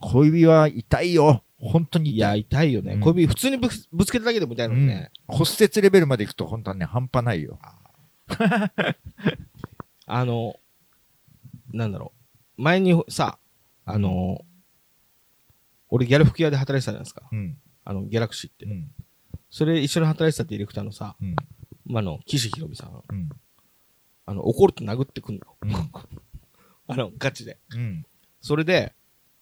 小指は痛いよ。本当に痛い。いや痛いよねうん小指普通にぶぶつけただけでも痛いのにね骨折レベルまでいくと本当はね、半端ないよ。あ のなんだろう前にさあの俺ギャル服屋で働いてたじゃないですかうん。あのギャラクシーってうん。それ一緒に働いてたディレクターのさうん。まああの岸ひろみさんうん。あの怒ると殴ってくんのうん あのガチでうん。それで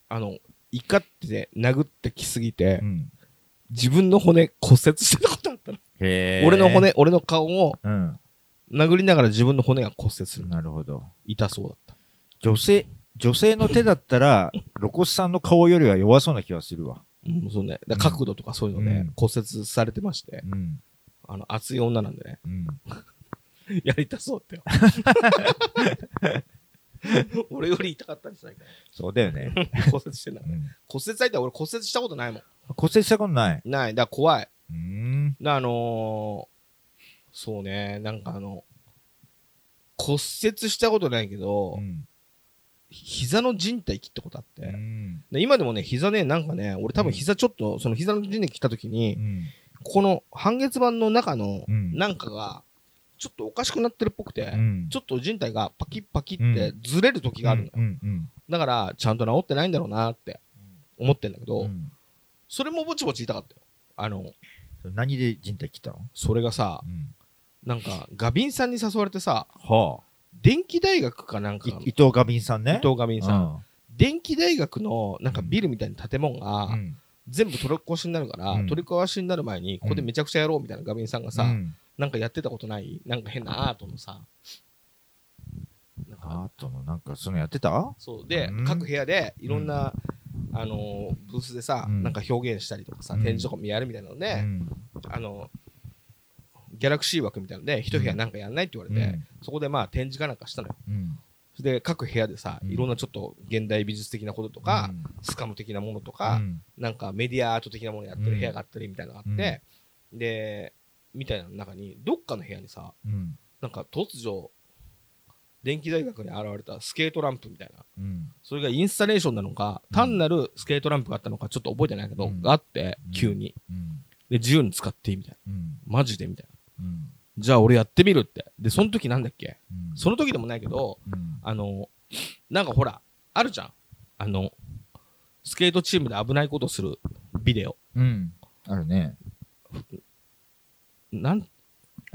あの怒って殴ってきすぎてうん。自分の骨骨折してたことあったの俺の。骨俺の顔をうん。殴りながら自分の骨が骨折するなるほど。痛そうだった女性、女性の手だったら、露骨さんの顔よりは弱そうな気がするわ。うん、そうね。だから角度とかそういうのね、うん骨折されてまして、うん。あの、熱い女なんでね、うん。やりたそうってよ。俺より痛かったんじゃないかそうだよね。な。骨折してんだ。うん骨折されたら俺骨折したことないもん。骨折したことない。ない。だから怖い。うーん。だあのー、そうね、なんかあの、骨折したことないけど、うん。膝の靭帯切ったことあって、うん。で今でもね、膝ね、なんかね、俺多分膝ちょっと、その膝の靭帯切った時に、うん。ここの半月板の中のうんなんかが、ちょっとおかしくなってるっぽくて、うんちょっと人体がパキッパキってずれる時があるのよ。うん。うん。だから、ちゃんと治ってないんだろうなって思ってんだけど、うんそれもぼちぼち痛かったよ。あの、何で人体切ったの？それがさう、ん。なんか、ガビンさんに誘われてさ、は電気大学かなんかあ。の、い伊藤ガビンさんね。伊藤ガビンさん、ん。電気大学のなんかビルみたいな建物がうん。全部取り壊しになるから、うん。取り壊しになる前にここでめちゃくちゃやろうみたいなガビンさんがさ、うん。なんかやってたことない？なんか変なアートのさなんか。あとのなんかそのやってた？そう。で、うん。各部屋でいろんな、あのーブースでさ、うん。なんか表現したりとかさ、うん。展示とかもやるみたいなので、うん。あのギャラクシー枠みたいなので、一部屋なんかやんないって言われて、うんそこでまあ展示かなんかしたのよ。うん。それで各部屋でさ、うんいろんなちょっと現代美術的なこととか、スカム的なものとか、うんなんかメディアアート的なものやってる部屋があったりみたいなのがあって、で、みたいなの中に、どっかの部屋にさ、うん。なんか突如、電気大学に現れたスケートランプみたいな。うん。それがインスタレーションなのか、うん単なるスケートランプがあったのかちょっと覚えてないけど、うんがあってう、ん急に。うん。で、自由に使っていいみたいな。うん。マジでみたいな。うん。じゃあ俺やってみるって。で、その時なんだっけ？うん。その時でもないけど、うん。あの、なんかほら、あるじゃん。あの、スケートチームで危ないことするビデオ。うん。あるね。なん、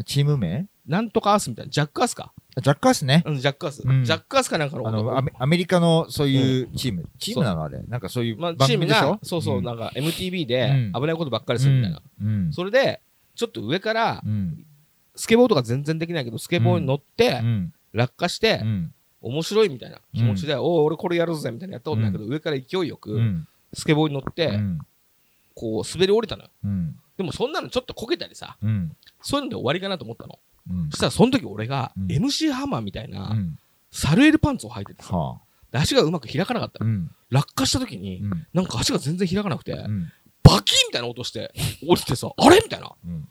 チーム名？なんとかアースみたいな。ジャックアースか？あジャックアースね。うん、ジャックアース。うんジャックアースかなんかのあのアメ、アメリカのそういうチーム。チームなのあれ。なんかそういうまあ、番チーム組でしょ？が、そうそう、んなんか MTV でうん危ないことばっかりするみたいな。うん。それで、ちょっと上からう、ん。スケボーとか全然できないけど、スケボーに乗ってう、ん。落下してう、ん。面白いみたいな気持ちで、おお、俺これやるぜみたいなやったことないけど、上から勢いようく、ん。スケボーに乗っうて、ん。こう、滑り降りたのよ。うん。でもそんなのちょっとこけたりさ、うん。そういうので終わりかなと思ったの。うんそしたらその時俺がうん MC ハマーみたいなうん。サルエルパンツを履いててさ、足がうまく開かなかった。落下した時にう、ん。なんか足が全然開かなくて、うん。バキーみたいな音して降りてさ、あれ？みたいな。うん。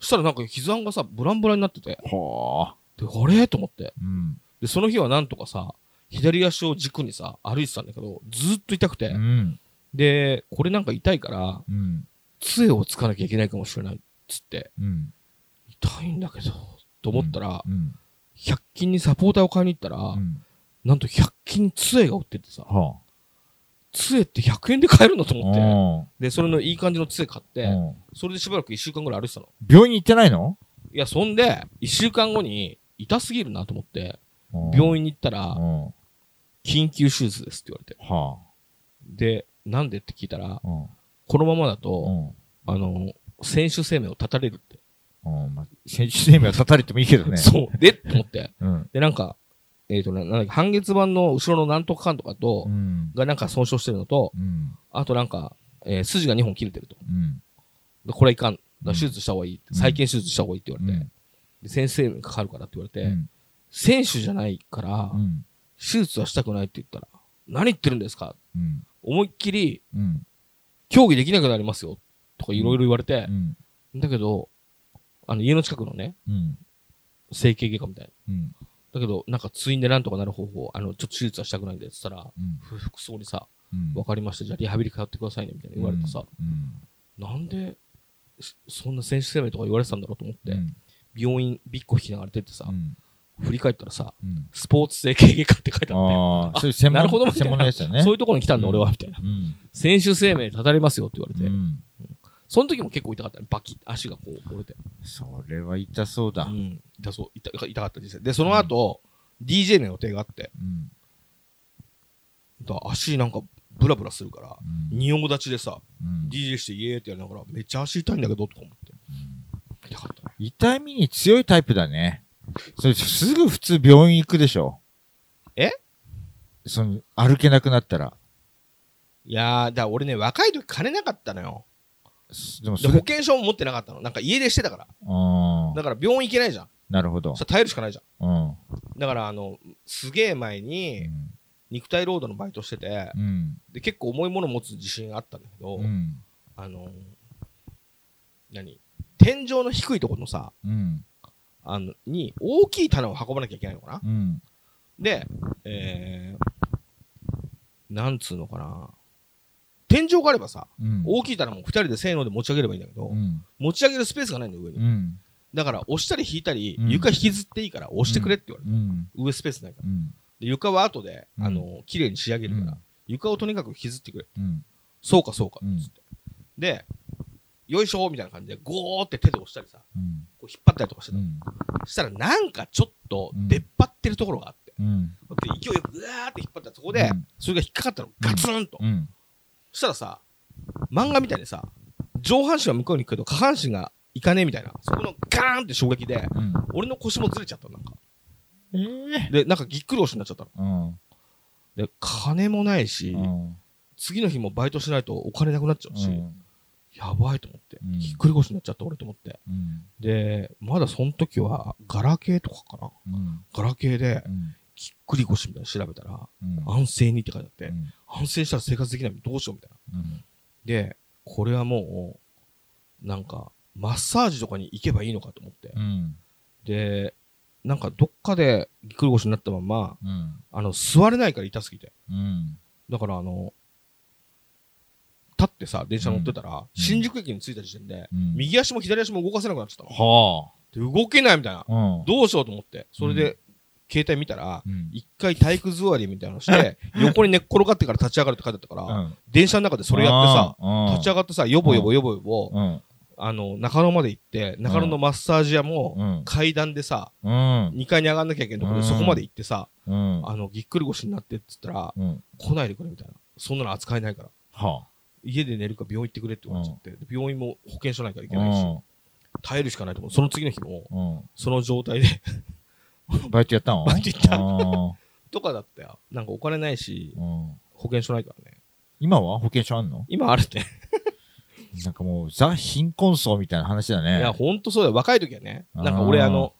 そしたらなんか膝がさ、ブランブランになってて、はあ。で、あれ？と思って。うん。で、その日はなんとかさ、左足を軸にさ、歩いてたんだけど、ずーっと痛くて、うん。で、これなんか痛いから、うん。杖をつかなきゃいけないかもしれないっつって、うん。痛いんだけど、と思ったら、うん。100均にサポーターを買いに行ったら、うん。なんと100均に杖が売っててさ、は杖って100円で買えるのとあ。思って、うんで、それのいい感じの杖買って、うんそれでしばらく1週間ぐらい歩いてたの。病院に行ってないの？いや、そんで、1週間後に、痛すぎるなと思って、病病院に行ったら、うん。緊急手術ですって言われて。はで、なんでって聞いたら。このままだうと、ん。あの、選手生命を絶たれるって。選手生命は立たれてもいいけどね。そう。でと思って。うん。で、なんか、えっ、とね、なん半月板の後ろのなんとかかんとかと、うん。がなんか損傷してるのと、うん。あとなんか、えー筋が2本切れてると。うん。でこれはいかん。手術した方がいい再建手術した方がいいって言われて。うんで先生にかかるからって言われて、うん。選手じゃないから、うん。手術はしたくないって言ったら、何言ってるんですか？うん。思いっきり、うん。競技できなくなりますよ。とかいろいろ言われてう、ん。だけど、あの、家の近くのね、うん。整形外科みたいな。うん。だけど、なんかツインでなんとかなる方法、あの、ちょっと手術はしたくないんで、って言ったら、うん。ふ服装にさ、うん。わかりました、じゃあリハビリ通ってくださいね、みたいな言われてさ、うん。なんで、しそんな選手生命とか言われてたんだろうと思って、うん。病院、ビッコ引きながら出てさ、うん。振り返ったらさ、うん。スポーツ整形外科って書いてあって、あなるほどみたいな。そういうところに来たんだ、うん俺は、みたいな。うん。選手生命絶たれますよって言われて、うん。その時も結構痛かったね、バキッ、足がこう折れて。それは痛そうだう。ん。痛そう、痛痛かった実際。で、その後、DJ の予定があって、うん。だ足なんかブラブラするから、うん。仁王立ちでさ、うん。DJ してイエーってやりながら、めっちゃ足痛いんだけど、とか思って。痛かったね。痛みに強いタイプだね。それすぐ普通病院行くでしょ。え？その、歩けなくなったら。いやー、だから俺ね、若い時金なかったのよ。で、でもそれ、保険証も持ってなかったの。なんか家出してたから。うん。だから病院行けないじゃん。なるほど耐えるしかないじゃん。うん。だから、あの、すげえ前に、肉体労働のバイトしてて、うん。で、結構重いもの持つ自信があったんだけど、うん。あの、何？天井の低いところのさ、うん。あの、に大きい棚を運ばなきゃいけないのかな？うん。で、えー、なんつうのかな？天井があればさ、うん。大きい棚も二人でせーので持ち上げればいいんだけど、うん。持ち上げるスペースがないんだよ、上に。うん。だから、押したり引いたり、うん床引きずっていいから押してくれって言われて、うん。上スペースないから。うん。で床は後で、うんあの、綺麗に仕上げるから、うん床をとにかく引きずってくれ。うん。そうか、そうか、うんつって。で、よいしょみたいな感じで、ゴーって手で押したりさ、うん。こう引っ張ったりとかしてた。したら、なんかちょっとうん出っ張ってるところがあって、勢いよくうわーって引っ張ったらそこで、うんそれが引っかかったの、ガツンと。うん。そしたらさ、漫画みたいにさ、上半身は向こうに行くけど、下半身が行かねえみたいな、そこのガーンって衝撃で、うん。俺の腰もずれちゃったのなんか。ええ。で、なんかぎっくり腰になっちゃったの。うん。で、金もないし、うん。次の日もバイトしないとお金なくなっちゃうし、うん。やばいと思って、うんぎっくり腰になっちゃった俺と思って。うん。で、まだその時は、ガラケーとかかなうん。ガラケーでう、ん。ぎっくり腰みたいなの調べたら、うん。安静にって書いてあって、うん安静したら生活できないどうしようみたいな。うん。で、これはもう、なんか、マッサージとかに行けばいいのかと思って。うん。で、なんかどっかでぎっくり腰になったまま、うん。あの、座れないから痛すぎて。うん。だからあの、立ってさ、電車乗ってたら、新宿駅に着いた時点で、うん右足も左足も動かせなくなっちゃったの。はで動けないみたいな。どうしようと思って。それで、携帯見たら、うん。一回体育座りみたいなのして、横に寝っ転がってから立ち上がるって書いてあったから、うん。電車の中でそれやってさ、さ立ち上がってさ、よぼよぼよぼよぼ、うん。あの、中野まで行って、中野のマッサージ屋も、うん。階段でさ、うん。2階に上がんなきゃいけないところで、うんそこまで行ってさ、うん。あの、ぎっくり腰になってって言ったら、うん。来ないでくれみたいな。そんなの扱えないから。は家で寝るか病院行ってくれって言われちゃって、で病院も保険証ないから行あ。けないし、う耐えるしかないと思う。その次の日も、ん。その状態で、うん。バイトやったのバイト行ったあとかだったよ。なんかお金ないし。保険証ないからね。今は？保険証あんの？今あるって。なんかもう、ザ・貧困層みたいな話だね。いや、ほんとそうだよ。若い時はね。なんか俺あの、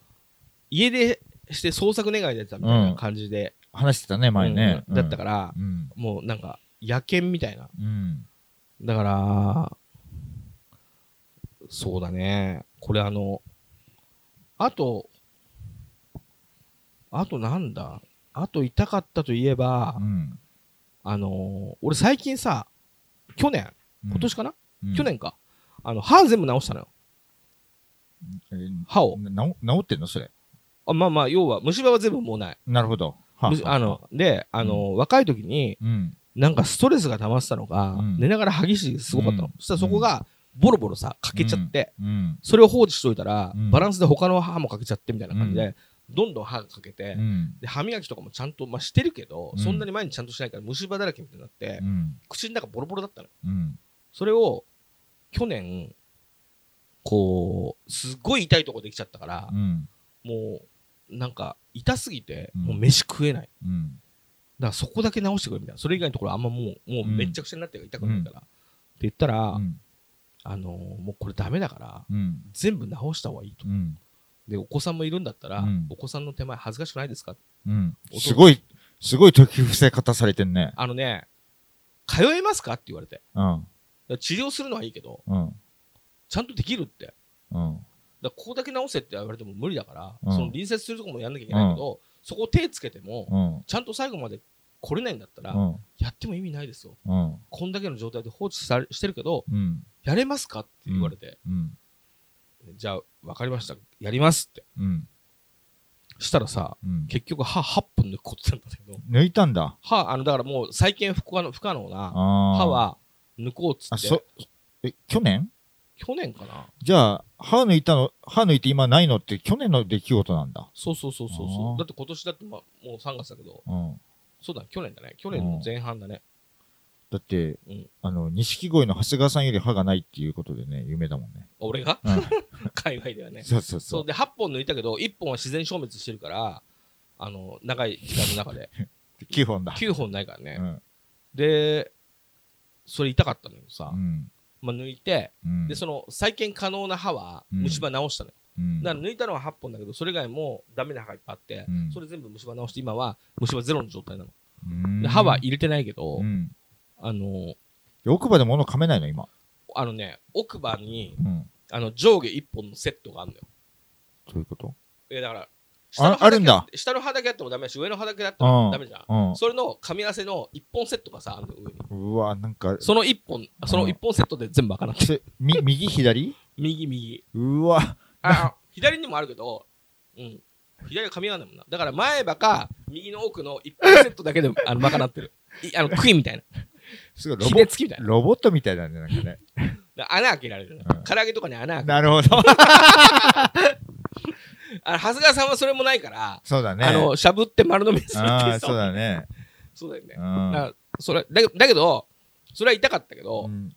家出して捜索願いでやってたみたいな感じで、話してたね、前ね。うんだったから、うん。もうなんか、野犬みたいな。うん。だから、そうだね。これあの、あと、あとなんだ？あと痛かったといえば、うん。あのー俺最近さ、去年、今年かな、うん去年か。あの、歯全部直したのよ。えー歯を。な治ってんの？それ。あまあまあ、要は、虫歯は全部もうない。なるほど。あの、で、あのー若い時に、うん。なんかストレスが溜まってたのが、うん寝ながら激しいすごかったの。うんそしたらそこが、ボロボロさ、欠けちゃって、うん。それを放置しといたら、うんバランスで他の歯も欠けちゃってみたいな感じで、どんどん歯が欠けて、うん。で歯磨きとかもちゃんと、まあ、してるけど、うんそんなに毎日ちゃんとしないから虫歯だらけみたいになって、うん。口の中ボロボロだったの。うん。それを、去年、こう、すっごい痛いとこできちゃったから、うん。もう、なんか、痛すぎて、うんもう飯食えない。うん。だからそこだけ直してくれみたいな。それ以外のところあんまもう、もうめっちゃくちゃになってるから痛くないから。って言ったら、うん。あのーもうこれダメだから、うん。全部直した方がいいと。うん。で、お子さんもいるんだったら、うんお子さんの手前恥ずかしくないですか？うん。音すごい、すごい解き伏せ方されてんね。あのね、通えますか？って言われて。うん。治療するのはいいけど、うん。ちゃんとできるって。うん。だここだけ直せって言われても無理だから、うんその隣接するとこもやんなきゃいけないけど、そこを手つけても、うん。ちゃんと最後まで来れないんだったら、うん。やっても意味ないですよ。うん。こんだけの状態で放置されしてるけど、うん。やれますか？って言われて、うん。じゃあ、わかりました。やりますって。うん。したらさ、うん。結局歯8本抜くことなんだけど、抜いたんだ。歯、あの、だからもう再建不可能不可能な。歯は抜こうっつあ、って、そ、え、去年？去年かなじゃあ、歯抜いたの、歯抜いて今ないのって去年の出来事なんだ。そうそうそうそうそう。だって今年だって、まあ、もう3月だけど、うん。そうだ、去年だね。去年の前半だね。だって、うんあの、錦鯉の長谷川さんより歯がないっていうことでね、有名だもんね。俺が？うん。海外ではね。そうそうそそうう。で、8本抜いたけど、1本は自然消滅してるから、あの、長い時間の中で。9本だ。9本ないからね。うん。で、それ痛かったのよさう。ん。まあ、抜いて、うん。で、その再建可能な歯はうん虫歯直したのよ。うん。だから抜いたのは8本だけど、それ以外もダメな歯がいっぱいあって、うんそれ全部虫歯直して、今は虫歯ゼロの状態なの。うんで歯は入れてないけど、うん。あの、で奥歯で物噛めないの、今？あのね、奥歯にうん。あの上下1本のセットがあるのよ。どういうこと？えだから、ああるんだ下の歯だけあってもダメだし、上の歯だけだってもダメじゃん。うん。それの噛み合わせの1本セットがさ、あるのよ上に。うわ、なんか、その1本、その1本セットで全部赤なってる。せみ右、左？右、右。うわ。あ、左にもあるけど、うん。左は噛み合わないもんな。だから前歯か、右の奥の1本セットだけで、あの、バカなってる。いあの、杭みたいな。すごい、ロひボねつきみたいな。ロボットみたいだね、なんかね。だから穴開けられるの。うん唐揚げとかに穴開けなるほど。あの、長谷川さんはそれもないから、そうだね。あの、しゃぶって丸飲みするああ、ってそうだね。そうだよねう。だそれ、だけだけど、それは痛かったけど、うん。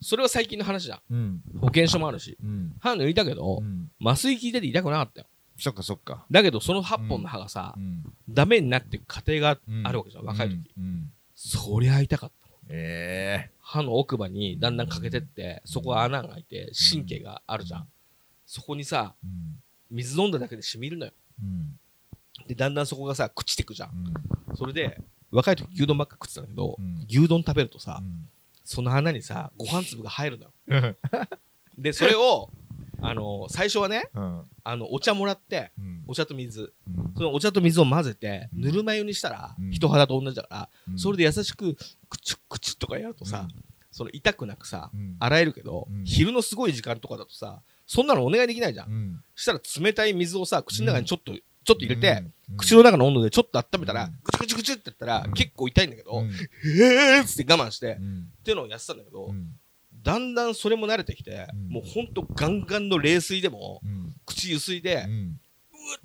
それは最近の話じゃん。うん。保険証もあるし。うん。歯抜いたけどう、ん。麻酔効いてて痛くなかったよ。そっかそっか。だけど、その8本の歯がさう、ん。ダメになっていく過程がうんあるわけじゃん、若い時。そりゃ痛かった。ええ歯の奥歯にだんだん欠けてって、そこは穴が開いて、神経があるじゃん。そこにさ、うん。水飲んだだけで染みるのよ。うん。で、だんだんそこがさ、朽ちてくじゃん。うん。それで、若い時牛丼ばっか食ってたんだけど、うん。牛丼食べるとさ、うん。その穴にさ、ご飯粒が入るのよ。で、それを、あの、最初はね、うんあの、お茶もらって、うん。お茶と水。うん。そのお茶と水を混ぜて、うん。ぬるま湯にしたら、うん。人肌と同じだから、うん。それで優しく、くちゅくちゅとかやるとさ、その痛くなくさ、うん。洗えるけど、うん。昼のすごい時間とかだとさ、そんなのお願いできないじゃん。うん。したら冷たい水をさ、口の中にちょっと、ちょっと入れて、うん。口の中の温度でちょっと温めたら、うん。ぐちゅぐちゅぐちゅってやったら、うん。結構痛いんだけど、うん。へーっつって我慢して、っうん。ていうのをやってたんだけど、うんだんだんそれも慣れてきて、うん。もうほんとガンガンの冷水でも、うん。口ゆすいで、うーっうん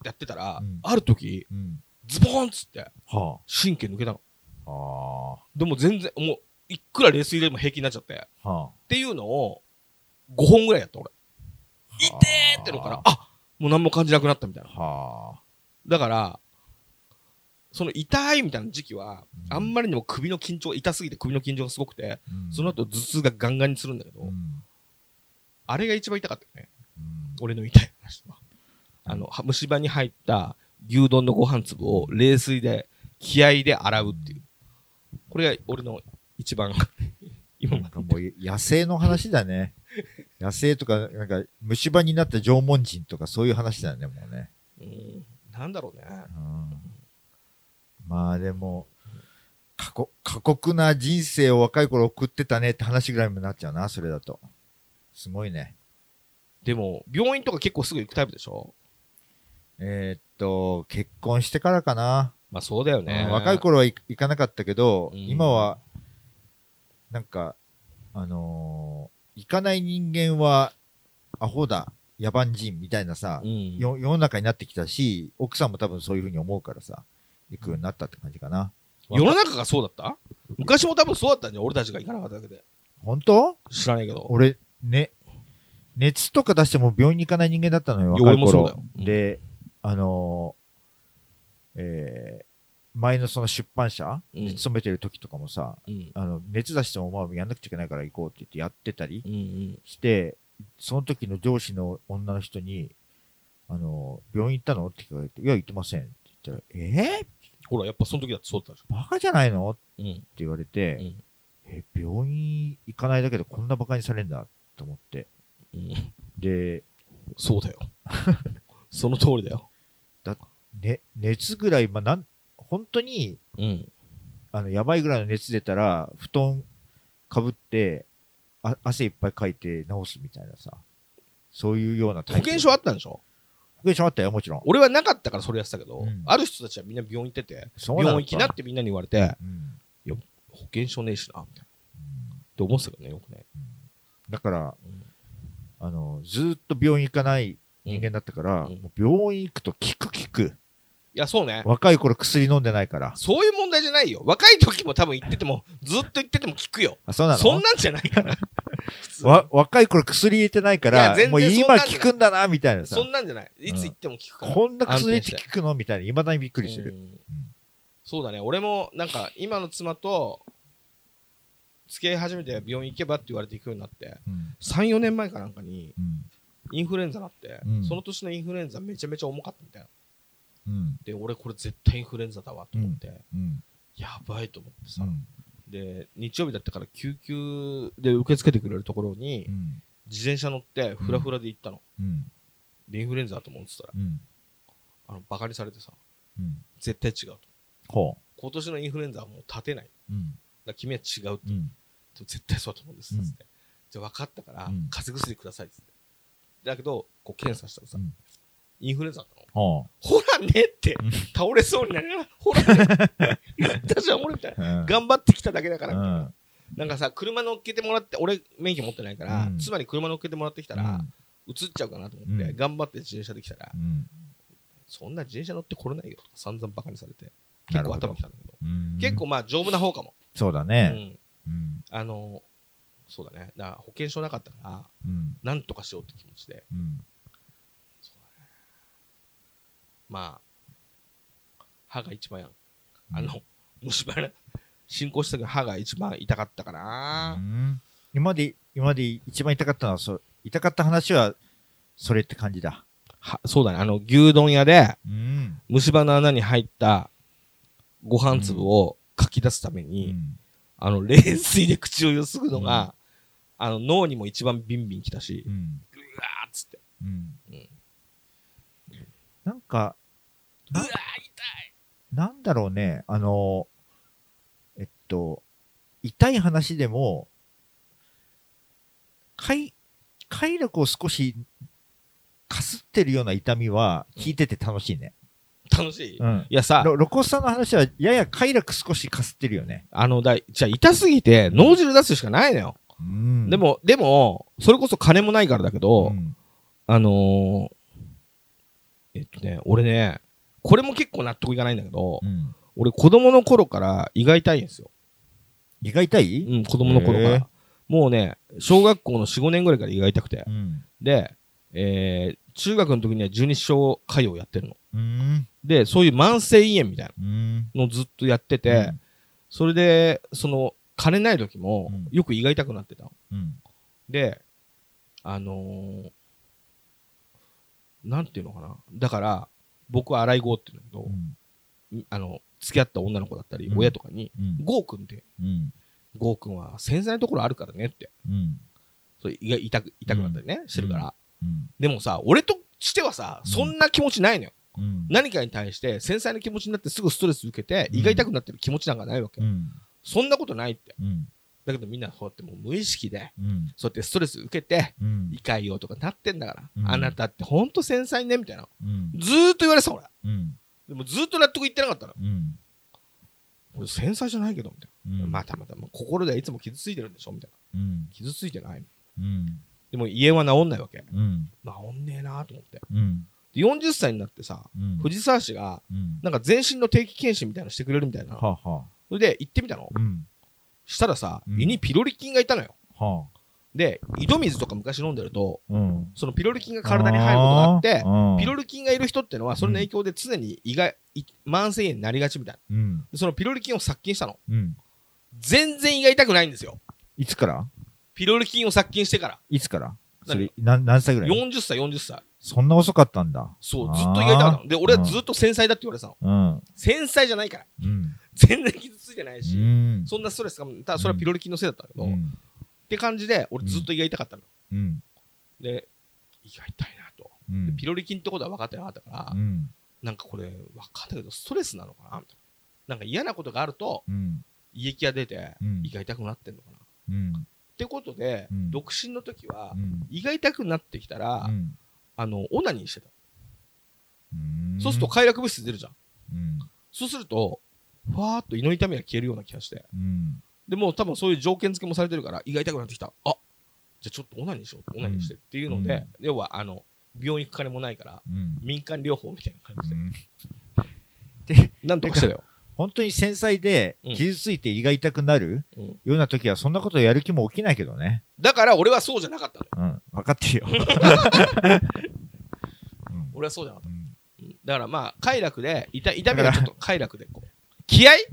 てやってたら、うん。ある時、うん。ズボーンっつって、は神経抜けたの。ああ。でも全然、もう、いくら冷水でも平気になっちゃって。っあ。はていうのを、5本ぐらいやった俺。痛えってのから、あもう何も感じなくなったみたいな。はあ。だから、その痛いみたいな時期は、うんあんまりにも首の緊張、痛すぎて首の緊張がすごくて、うんその後頭痛がガンガンにするんだけど、うんあれが一番痛かったよね。うん俺の痛い話は。あの、は虫歯に入った牛丼のご飯粒を冷水で、気合で洗うっていう。これが俺の一番、今 まなんかもう野生の話だね。野生とか、なんか虫歯になった縄文人とかそういう話だよね、もうね。で。うん、なんだろうね。うんまあでも、過酷過酷な人生を若い頃送ってたねって話ぐらいにもなっちゃうな、それだと。すごいね。でも、病院とか結構すぐ行くタイプでしょ？えーっと、結婚してからかな。まあそうだよね。うん若い頃は行行かなかったけど、うん今は、なんか、あのー行かない人間はアホだ、野蛮人みたいなさ、うん。よ世の中になってきたし、奥さんも多分そういうふうに思うからさ、行くようになったって感じかな。世の中がそうだった？昔も多分そうだったんじゃん。俺たちが行かなかっただけで。本当？知らないけど。俺、ね、熱とか出しても病院に行かない人間だったのよ、いや若い頃俺もそうだよ。うんで、あのーえー前のその出版社うんに勤めてる時とかもさ、うん。あの、熱出してもまあやんなくちゃいけないから行こうって言ってやってたりうんうん。して、その時の上司の女の人に、あの、病院行ったの？って聞かれて、いや、行ってませんって言ったら、えー、ほら、やっぱその時だってそうだったでしバカじゃないの？ってょ。うん。言われて、うんえ、病院行かないだけでこんなバカにされんだと思って。うん。で、そうだよ。その通りだよ。ね、熱ぐらい、まあ、なん、本当に、うん。あの、やばいぐらいの熱出たら、布団かぶって、あ汗いっぱいかいて治すみたいなさ、そういうようなタイプ保険証あったんでしょ？保険証あったよ、もちろん。俺はなかったからそれやってたけど、うんある人たちはみんな病院行ってて、そうなのか病院行きなってみんなに言われて、うん保険証ねえしな、みたいな。うんって思ってたけどね、よくね。だから、うんあの、ずーっと病院行かない人間だったから、うんもう病院行くと効く効く。いや、そうね。若い頃薬飲んでないから。そういう問題じゃないよ。若い時も多分行ってても、ずっと行ってても効くよ。あ、そうなの？そんなんじゃないから。わ若い頃薬入れてないからもう今効くんだな、みたいなさ。そ。んなんじゃない。いつ行っても効くから。こんな薬ってて効くの？みたいな、未だにびっくりしてる。うん。そうだね。俺も、なんか、今の妻と、付き合い始めて病院行けばって言われて行くようになって、うん。3、4年前かなんかに、うん。インフルエンザになって、うん。その年のインフルエンザめちゃめちゃ重かったみたいな。うん。で、俺これ絶対インフルエンザだわと思って、うん。やばいと思ってさ、うんで、日曜日だったから救急で受け付けてくれるところにう、ん。自転車乗ってフラフラで行ったの。うん。で、インフルエンザだと思ってたら、うん。あの、バカにされてさ、うん。絶対違うと。ほ今年のインフルエンザはもう立てない。だ君は違うってうん。絶対そうだと思うんですっつって、じゃあ分かったから、うん。風邪薬くださいっつって。だけどこう検査したらさ、うんインフルエンザだったの？ほほらねってうん倒れそうになりながらほらね私は俺みたいな。頑張ってきただけだから、うん。なんかさ車乗っけてもらって俺免許持ってないから、うん。妻に車乗っけてもらってきたら、映っちゃうかなと思って、うん。頑張って自転車で来たら、うん。そんな自転車乗ってこれないよ。とか散々バカにされてな結構頭きたんだけど、うん。結構まあ丈夫な方かも、うそうだね。あのそうだね。だ保険証なかったからうん。なんとかしようって気持ちでうんままあ歯が一番やんあの虫歯な進行した時歯が一番痛かったかうな。ん今まで、今まで一番痛かったのは、そう、痛かった話は、それって感じだ。はそうだね。あの、牛丼屋で、うん。虫歯の穴に入ったご飯粒をかき出すためうに、ん。あの、冷水で口をゆすぐのが、あの、脳にも一番ビンビンきたしう、ん。うわーっつって。うんうんなんか、うわーなんだろうね、あの、えっと、痛い話でも、快、快楽を少しかすってるような痛みは聞いてて楽しいね。楽しい、いうん。やさ、ロロコスさんの話はやや快楽少しかすってるよね。あの、だい、じゃあ痛すぎて脳汁出すしかないのよ。うんで、も、でも、それこそ金もないからだけど、うんあのー、えっとね、俺ね、これも結構納得いかないんだけど、うん。俺子供の頃から胃が痛いんですよ。胃が痛い？うん、子供の頃から。もうね、小学校の4、5年ぐらいから胃が痛くてう。ん。で、えー、中学の時には十二指腸潰瘍やってるの。うん。で、そういう慢性胃炎みたいうん。なのをずっとやってて、それで、その、金ない時もうん、よく胃が痛くなってたの。うん。で、あのー、なんていうのかな。だから、僕は洗い子って言うんだけどう、ん。あの、付き合った女の子だったり、うん親とかに、うん。ゴーくんって、うん。ゴーくんは繊細なところあるからねって、うん。それ胃が痛く、痛くなったりね、してるから。うん。でもさ、俺としてはさ、うんそんな気持ちないのよ。うん。何かに対して繊細な気持ちになってすぐストレス受けて、うん胃が痛くなってる気持ちなんかないわけ。うん。そんなことないって。うん。だけどみんなそうやってもう無意識で、うん。そうやってストレス受けて、うん。胃かいよとかなってんだから、うんあなたってほんと繊細ねみたいな。うん。ずーっと言われてた俺。うん。でもずーっと納得いってなかったの。うん。俺繊細じゃないけど、みたいな。うん。またまた、もう心ではいつも傷ついてるんでしょみたいな。うん。傷ついてない。うん。でも家は治んないわけ。うん。治んねえなと思って。うん。で40歳になってさ、うん。藤沢市が、うん。なんか全身の定期検診みたいなのしてくれるみたいな。はあ、はそれで行ってみたの。あ。うん。したらさ、うん胃にピロリ菌がいたのよ。はで、井戸水とか昔飲んでると、あ。うん。そのピロリ菌が体に入ることがあって、ピロリ、リ菌がいる人ってのは、それの影響で常に胃が、い慢性炎になりがちみたいな。うん。でそのピロリ菌を殺菌したの。うん。全然胃が痛くないんですよ。いつから？ピロリ菌を殺菌してから。いつから？何？歳ぐらい？40歳、40歳。そんな遅かったんだ。そう、ずっと胃が痛かったの。で、俺はずっと繊細だって言われてたの。うん。繊細じゃないから。うん。全然傷ついてないうし、ん。そんなストレスが、ただそれはピロリ菌のせいだったけど、っうん。て感じで、俺ずっと胃が痛かったの。うん。で、胃が痛いなと。ピロリ菌ってことは分かってなかったから、うん。なんかこれ分かったけど、ストレスなのかなみたいな。なんか嫌なことがあると、うん。胃液が出てうん、胃が痛くなってんのかな。っうん。てことで、うん独身の時はう、ん。胃が痛くなってきたら、うん。あの、オナニーしてた。うんそうすると、快楽物質出るじゃん。そうすると、ふわーっと胃の痛みが消えるような気がして。うん。でもう多分そういう条件付けもされてるから、胃が痛くなってきた。あじゃあちょっとオナニーしよう。オナニーしてっていうので、要は、あの、病院行く金もないから、うん。民間療法みたいな感じで、で、なんとかしてたよ。本当に繊細でうん傷ついて胃が痛くなるうんような時はそんなことやる気も起きないけどね。だから俺はそうじゃなかったのよ。うん。分かってるよ。うん俺はそうじゃなかっうんた。うんだからまあ、快楽で、痛痛みがちょっと快楽で、こう。気合？い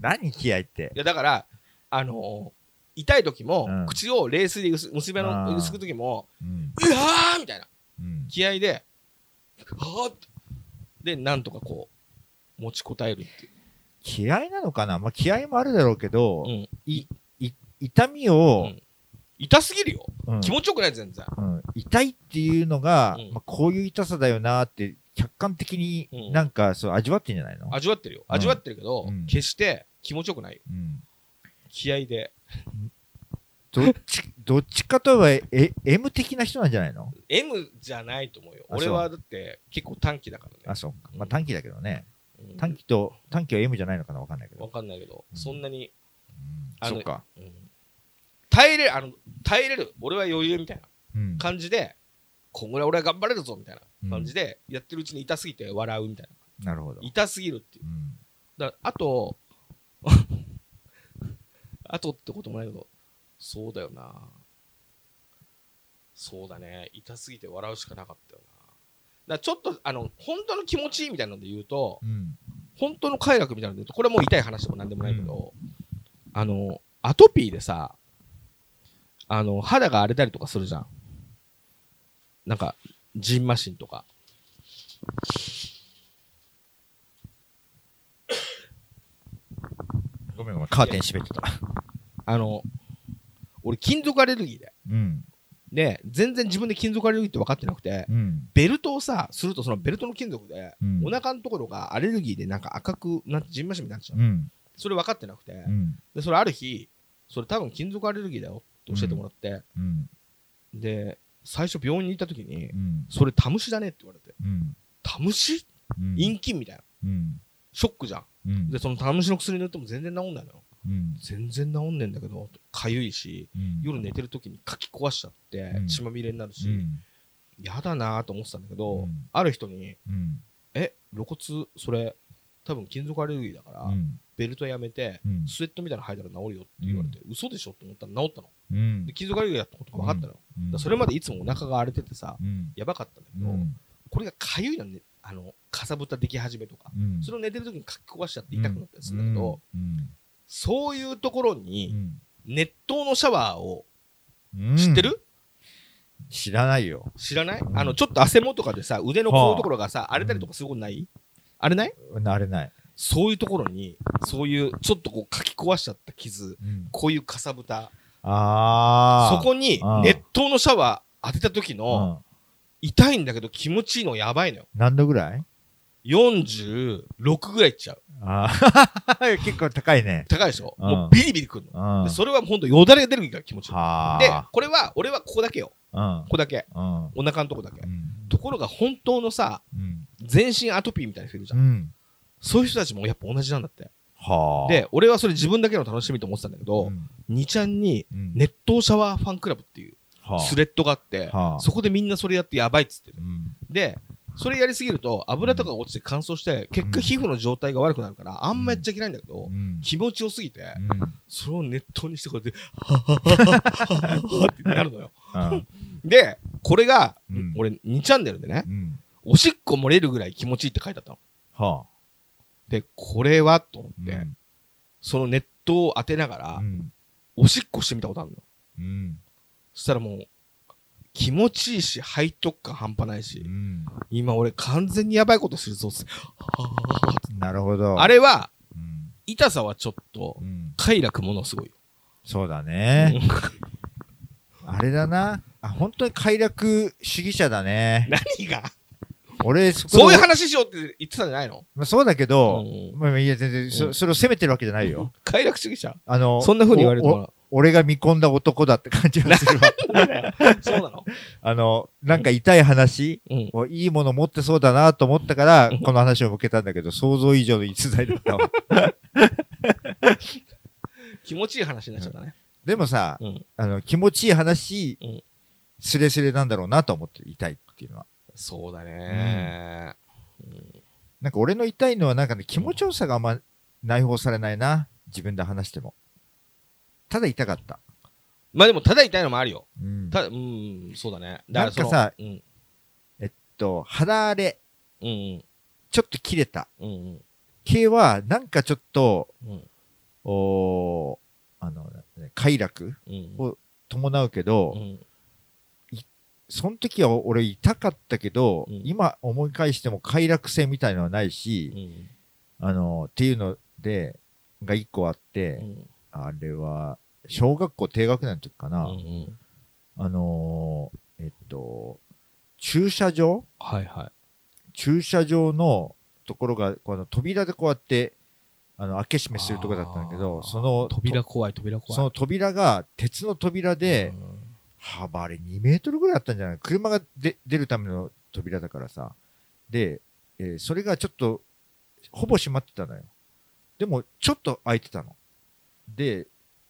何気合いって？い。や、だから、あのー痛い時も、うん口を冷水で薄結びあーの薄く時も、うん。うわーみたいなうん。気合で、はーって。で、なんとかこう、持ちこたえるっていう。気合なのかな？まあ気合もあるだろうけど、うん。い、い、痛みを、うん痛すぎるよ。うん気持ちよくない、全然。うん痛いっていうのが、うんまあ、こういう痛さだよなって、客観的にうんなんかそう味わってんじゃないの、味わってるよ。うん味わってるけど、うん決して気持ちよくないよ。うん、気合で。どっち、どっちかといえば、え、M 的な人なんじゃないの？M じゃないと思うよ。あそう俺はだって結構短期だからね。あ、そうか。まあ短期だけどね。うん短期と、短期は M じゃないのかな？わかんないけど。わかんないけど、うんそんなに、うんあのそっか。うん耐えれる、あの、耐えれる、俺は余裕みたいなうん。感じで、こんぐらい俺は頑張れるぞみたいな感じで、やってるうちに痛すぎて笑うみたいな。なるほど。痛すぎるっていう。うん。だからあと、あとってこともないけど、そうだよな。そうだね。痛すぎて笑うしかなかったよな。だちょっと、あの、本当の気持ちいいみたいなので言うと、うん。本当の快楽みたいなので言うと、これはもう痛い話でもなんでもないけど、あの、アトピーでさ、あの、肌が荒れたりとかするじゃん。なんか、ジンマシンとか。ごめんごめん、カーテン閉めてた。あの、俺金属アレルギーで。うん。で、全然自分で金属アレルギーって分かってなくて、うん。ベルトをさ、するとそのベルトの金属で、うんお腹のところがアレルギーでなんか赤くなって、ジンマシンになっちゃう。うん。それ分かってなくて、うん。で、それある日、それ多分金属アレルギーだよって教えてもらって、うん。で、最初病院に行った時に、うん。それタムシだねって言われて、うん。タムシ？うん。陰菌みたいな。うん。ショックじゃん。うん。で、そのタムシの薬塗っても全然治んないのよ。うん。全然治んねえんだけど、かゆいし、うん。夜寝てる時にかき壊しちゃってう、ん血まみれになるし、うん。やだなと思ってたんだけど、うんある人に、うん。え、露骨、それ、多分金属アレルギーだから、うん。ベルトやめて、うんスウェットみたいなの履いたら治るよって言われて、嘘でしょって思ったら治ったの。うんで、。金属アレルギーだったことが分かったのうんらそれまでいつもお腹が荒れててさ、うん。やばかったんだけど、うん。これがかゆいのね、あの、かさぶたでき始めとか、うん。それを寝てる時にかき壊しちゃって痛くなったりするんだけど、うん。そういうところうに、ん。熱湯のシャワーをうん知ってる、知らないよ。知らない、うんあの、ちょっと汗もとかでさ、腕のこういうところがさ、荒れたりとかすることない、あれない？あれない。そういうところに、そういう、ちょっとこう、かき壊しちゃった傷、うん。こういうかさぶた、ああ。そこに熱湯のシャワー当てた時の、うん。痛いんだけど気持ちいいのやばいのよ。何度ぐらい？46ぐらいいっちゃう。ああ。結構高いね。高いでしょ、うんもうビリビリくるうの。ん。でそれはほんとよだれが出るから気持ちいい。はで、これは、俺はここだけよ。あ。ここだけ。うん。お腹のとこだけ。うん。ところが本当のさ、うん。全身アトピーみたいな人いるじゃ。うんん。そういう人たちもやっぱ同じなんだって。はあ。で、俺はそれ自分だけの楽しみと思ってたんだけど、うん、2ちゃんにうん熱湯シャワーファンクラブっていうはあスレッドがあって、はあそこでみんなそれやってやばいっつってる。うん。で、それやりすぎると油とかが落ちて乾燥して、結果皮膚の状態が悪くなるから、あんまやっちゃいけないんだけど、うん。気持ちよすぎて、うん。それを熱湯にしてこうやって、はははははってなるのよ。うん。で、これが、うん俺2チャンネルでね、うん。おしっこ漏れるぐらい気持ちいいって書いてあったの。はあ。で、これはと思って、うんその熱湯を当てながら、うん。おしっこしてみたことあるの。うん。そしたらもう、気持ちいいし、背徳感半端ないし、うん。今俺完全にやばいことするぞって。は なるほど。あれは、うん。痛さはちょっとう、ん。快楽ものすごいよ。そうだね。あれだな。あ、本当に快楽主義者だね。何が？俺、そういう話しようって言ってたんじゃないの？まあそうだけど、うんまあいや、全然、そ、うんそれを責めてるわけじゃないよ。快楽主義者？あの、そんな風に言われるらお俺が見込んだ男だって感じがするわ。そうなの？あの、なんか痛い話、うん。いいもの持ってそうだなと思ったから、この話を向けたんだけど、想像以上の逸材だったわ。気持ちいい話になっちゃったね。でもさ、うん。あの、気持ちいい話、うんスレスレなんだろうなと思ってる痛いっていうのは。そうだね。なんか俺の痛いのはなんかね、気持ちよさがあんま内包されないな。自分で話しても。ただ痛かった。まあでも、ただ痛いのもあるよ。うん。ただ、うん、そうだね。だからなんかさうん。えっと、肌荒れ、うんうん。ちょっと切れたうんうん。系は、なんかちょっと、うんおーあの、ね快楽うん。お伴うけど、うんその時は俺痛かったけど、うん。今思い返しても快楽性みたいのはないし、うん。あの、っていうので、が一個あって、うん。あれは、小学校低学年の時かな、うんあのーえっと、駐車場？はいはい。駐車場のところが、この扉でこうやって、あの、開け閉めするところだったんだけど、その、扉怖い、扉怖い。その扉が鉄の扉で、うん幅あれ2メートルぐらいあったんじゃない？車がで出るための扉だからさ。で、えーそれがちょっと、ほぼ閉まってたのよ。でも、ちょっと開いてたの。で、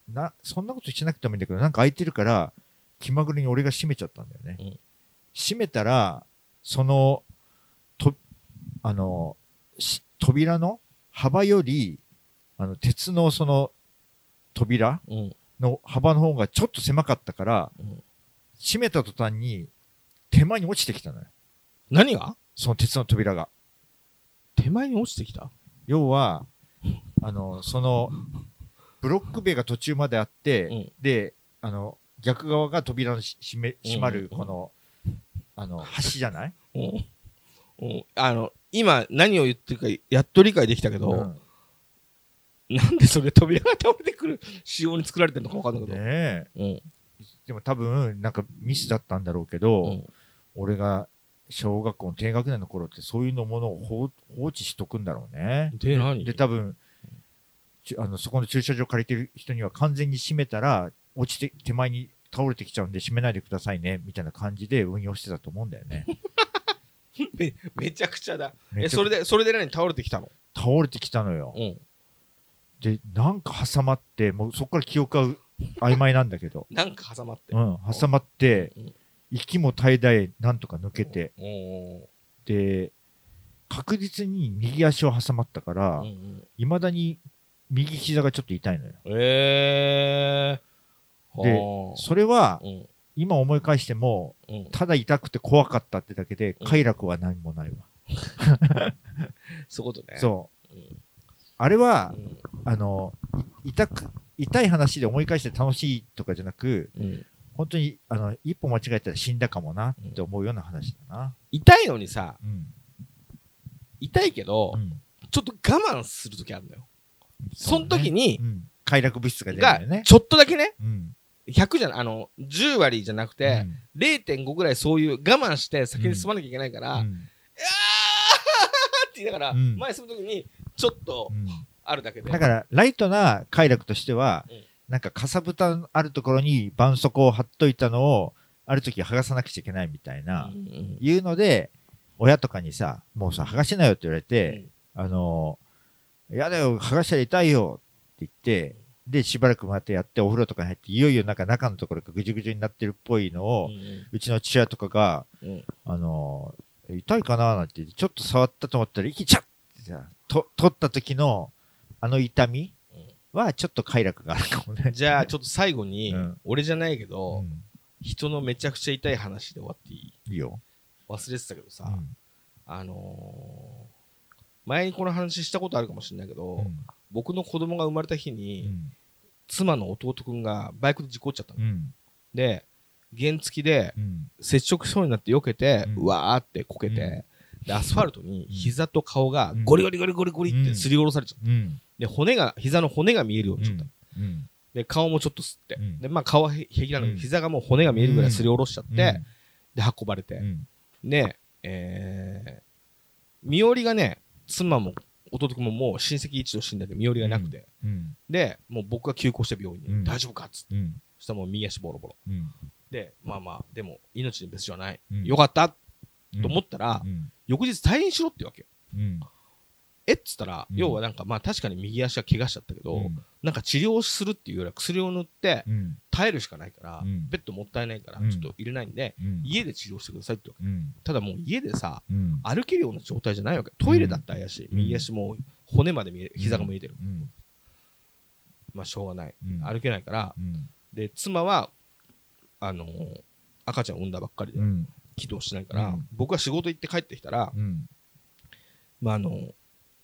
な、そんなことしなくてもいいんだけど、なんか開いてるから、気まぐれに俺が閉めちゃったんだよね。うん閉めたら、その、と、あの、し扉の幅より、あの、鉄のその、扉うんの幅の方がちょっと狭かったから、うん閉めた途端に手前に落ちてきたのよ。何が？その鉄の扉が。手前に落ちてきた？要は、あの、その、ブロック塀が途中まであって、うん。で、あの、逆側が扉のし閉め閉まる、うん。この、あの、橋じゃない？うん。うん。あの、今何を言ってるかやっと理解できたけど、うん。なんでそれ扉が倒れてくる仕様に作られてるのかわかんないけど。ねえ。うん。でも多分、なんかミスだったんだろうけど、うん俺が小学校の低学年の頃ってそういうのものを放放置しとくんだろうね。で、何？で、多分、ちあのそこの駐車場借りてる人には完全に閉めたら、落ちて、手前に倒れてきちゃうんで閉めないでくださいね、みたいな感じで運用してたと思うんだよね。めめちゃくちゃだ。え、それで、それで何？倒れてきたの？倒れてきたのよ。うん。で、なんか挟まって、もうそこから記憶は曖昧なんだけど、なんか挟まって。うん、挟まってうん、息も絶え絶えなんとか抜けて、で、確実に右足を挟まったからうんう、ん未だに右膝がちょっと痛いのよ。えー。ではあそれは、うん今思い返しても、うんただ痛くて怖かったってだけで、うん快楽は何もないわ。そういうことね。そう。うん。あれはう、んあの、い痛く、痛い話で思い返して楽しいとかじゃなく、うん本当に、あの、一歩間違えたら死んだかもなって思うような話だな。痛いのにさ、うん。痛いけどう、ん。ちょっと我慢するときあるのよ。その時にう、ん。快楽物質が出るんがだよね、。ちょっとだけね、うん。100じゃない、あの、10割じゃなくて、うん0.5ぐらいそういう我慢して先に進まなきゃいけないから、うんって言いながら、うん前進むときに、ちょっとうんあるだけで。だから、ライトな快楽としては、うん。なんか、かさぶたあるところに絆創膏を貼っといたのを、ある時剥がさなくちゃいけないみたいな、うんうんいうので、親とかにさ、もうさ、剥がしなよって言われて、あのー、やだよ、剥がしたら痛いよって言って、で、しばらくまたやって、お風呂とかに入って、いよいよなんか中のところがぐじゅぐじゅになってるっぽいのを、うちの父親とかが、うん。うんあのー、痛いかななんて言って、ちょっと触ったと思ったら、息ちゃっってさ、と、取った時の、あの痛みは、ちょっと快楽があるかもね。じゃあ、ちょっと最後に、うん。俺じゃないけうど、ん、人のめちゃくちゃ痛い話で終わっていい？いいよ。忘れてたけどさ、うん。あのー前にこの話したことあるかもしれないけど、うん。僕の子供が生まれた日うに、ん。妻の弟くんがバイクで事故っちゃったの。うん。で、原付きでうん。接触しそうになって避けて、ううんわーってこけて、うんで、アスファルトに膝と顔がうん。ゴリゴリゴリゴリゴリってすりおろされちゃった。うん。で、骨が、膝の骨が見えるようになっちゃった。うん。で、顔もちょっと吸って。うん。で、まあ顔はへ平気なのに、うん。膝がもう骨が見えるぐらいすりおろしちゃって、うん。で、運ばれて。うん。で、えー、身寄りがね、妻も弟君ももう親戚一同死んでて身寄りがなくて、うん。で、もう僕が急行して病院に、うん。大丈夫かっつって、うん。そしたらもう右足ボロボロ。うん。で、まあまあ、でも命に別状はない。うん。よかった。うんと思ったら、うん。翌日退院しろってわけよ。うん。えっつったら、うん。要はなんかまあ確かに右足は怪我しちゃったけど、うん。なんか治療するっていうよりは薬を塗ってうん。耐えるしかないから、うん。ベッドもったいないからうん。ちょっと入れないんで、うん。家で治療してくださいってわうん。けただもう家でさ、うん。歩けるような状態じゃないわけ。トイレだったらやし、うん。右足も骨まで見える、膝が見えてる。うん。まあしょうがない。うん。歩けないから、うん。で、妻は、あのー赤ちゃん産んだばっかりで。うん起動してないから、うん。僕は仕事行って帰ってきたら、うん。まああのー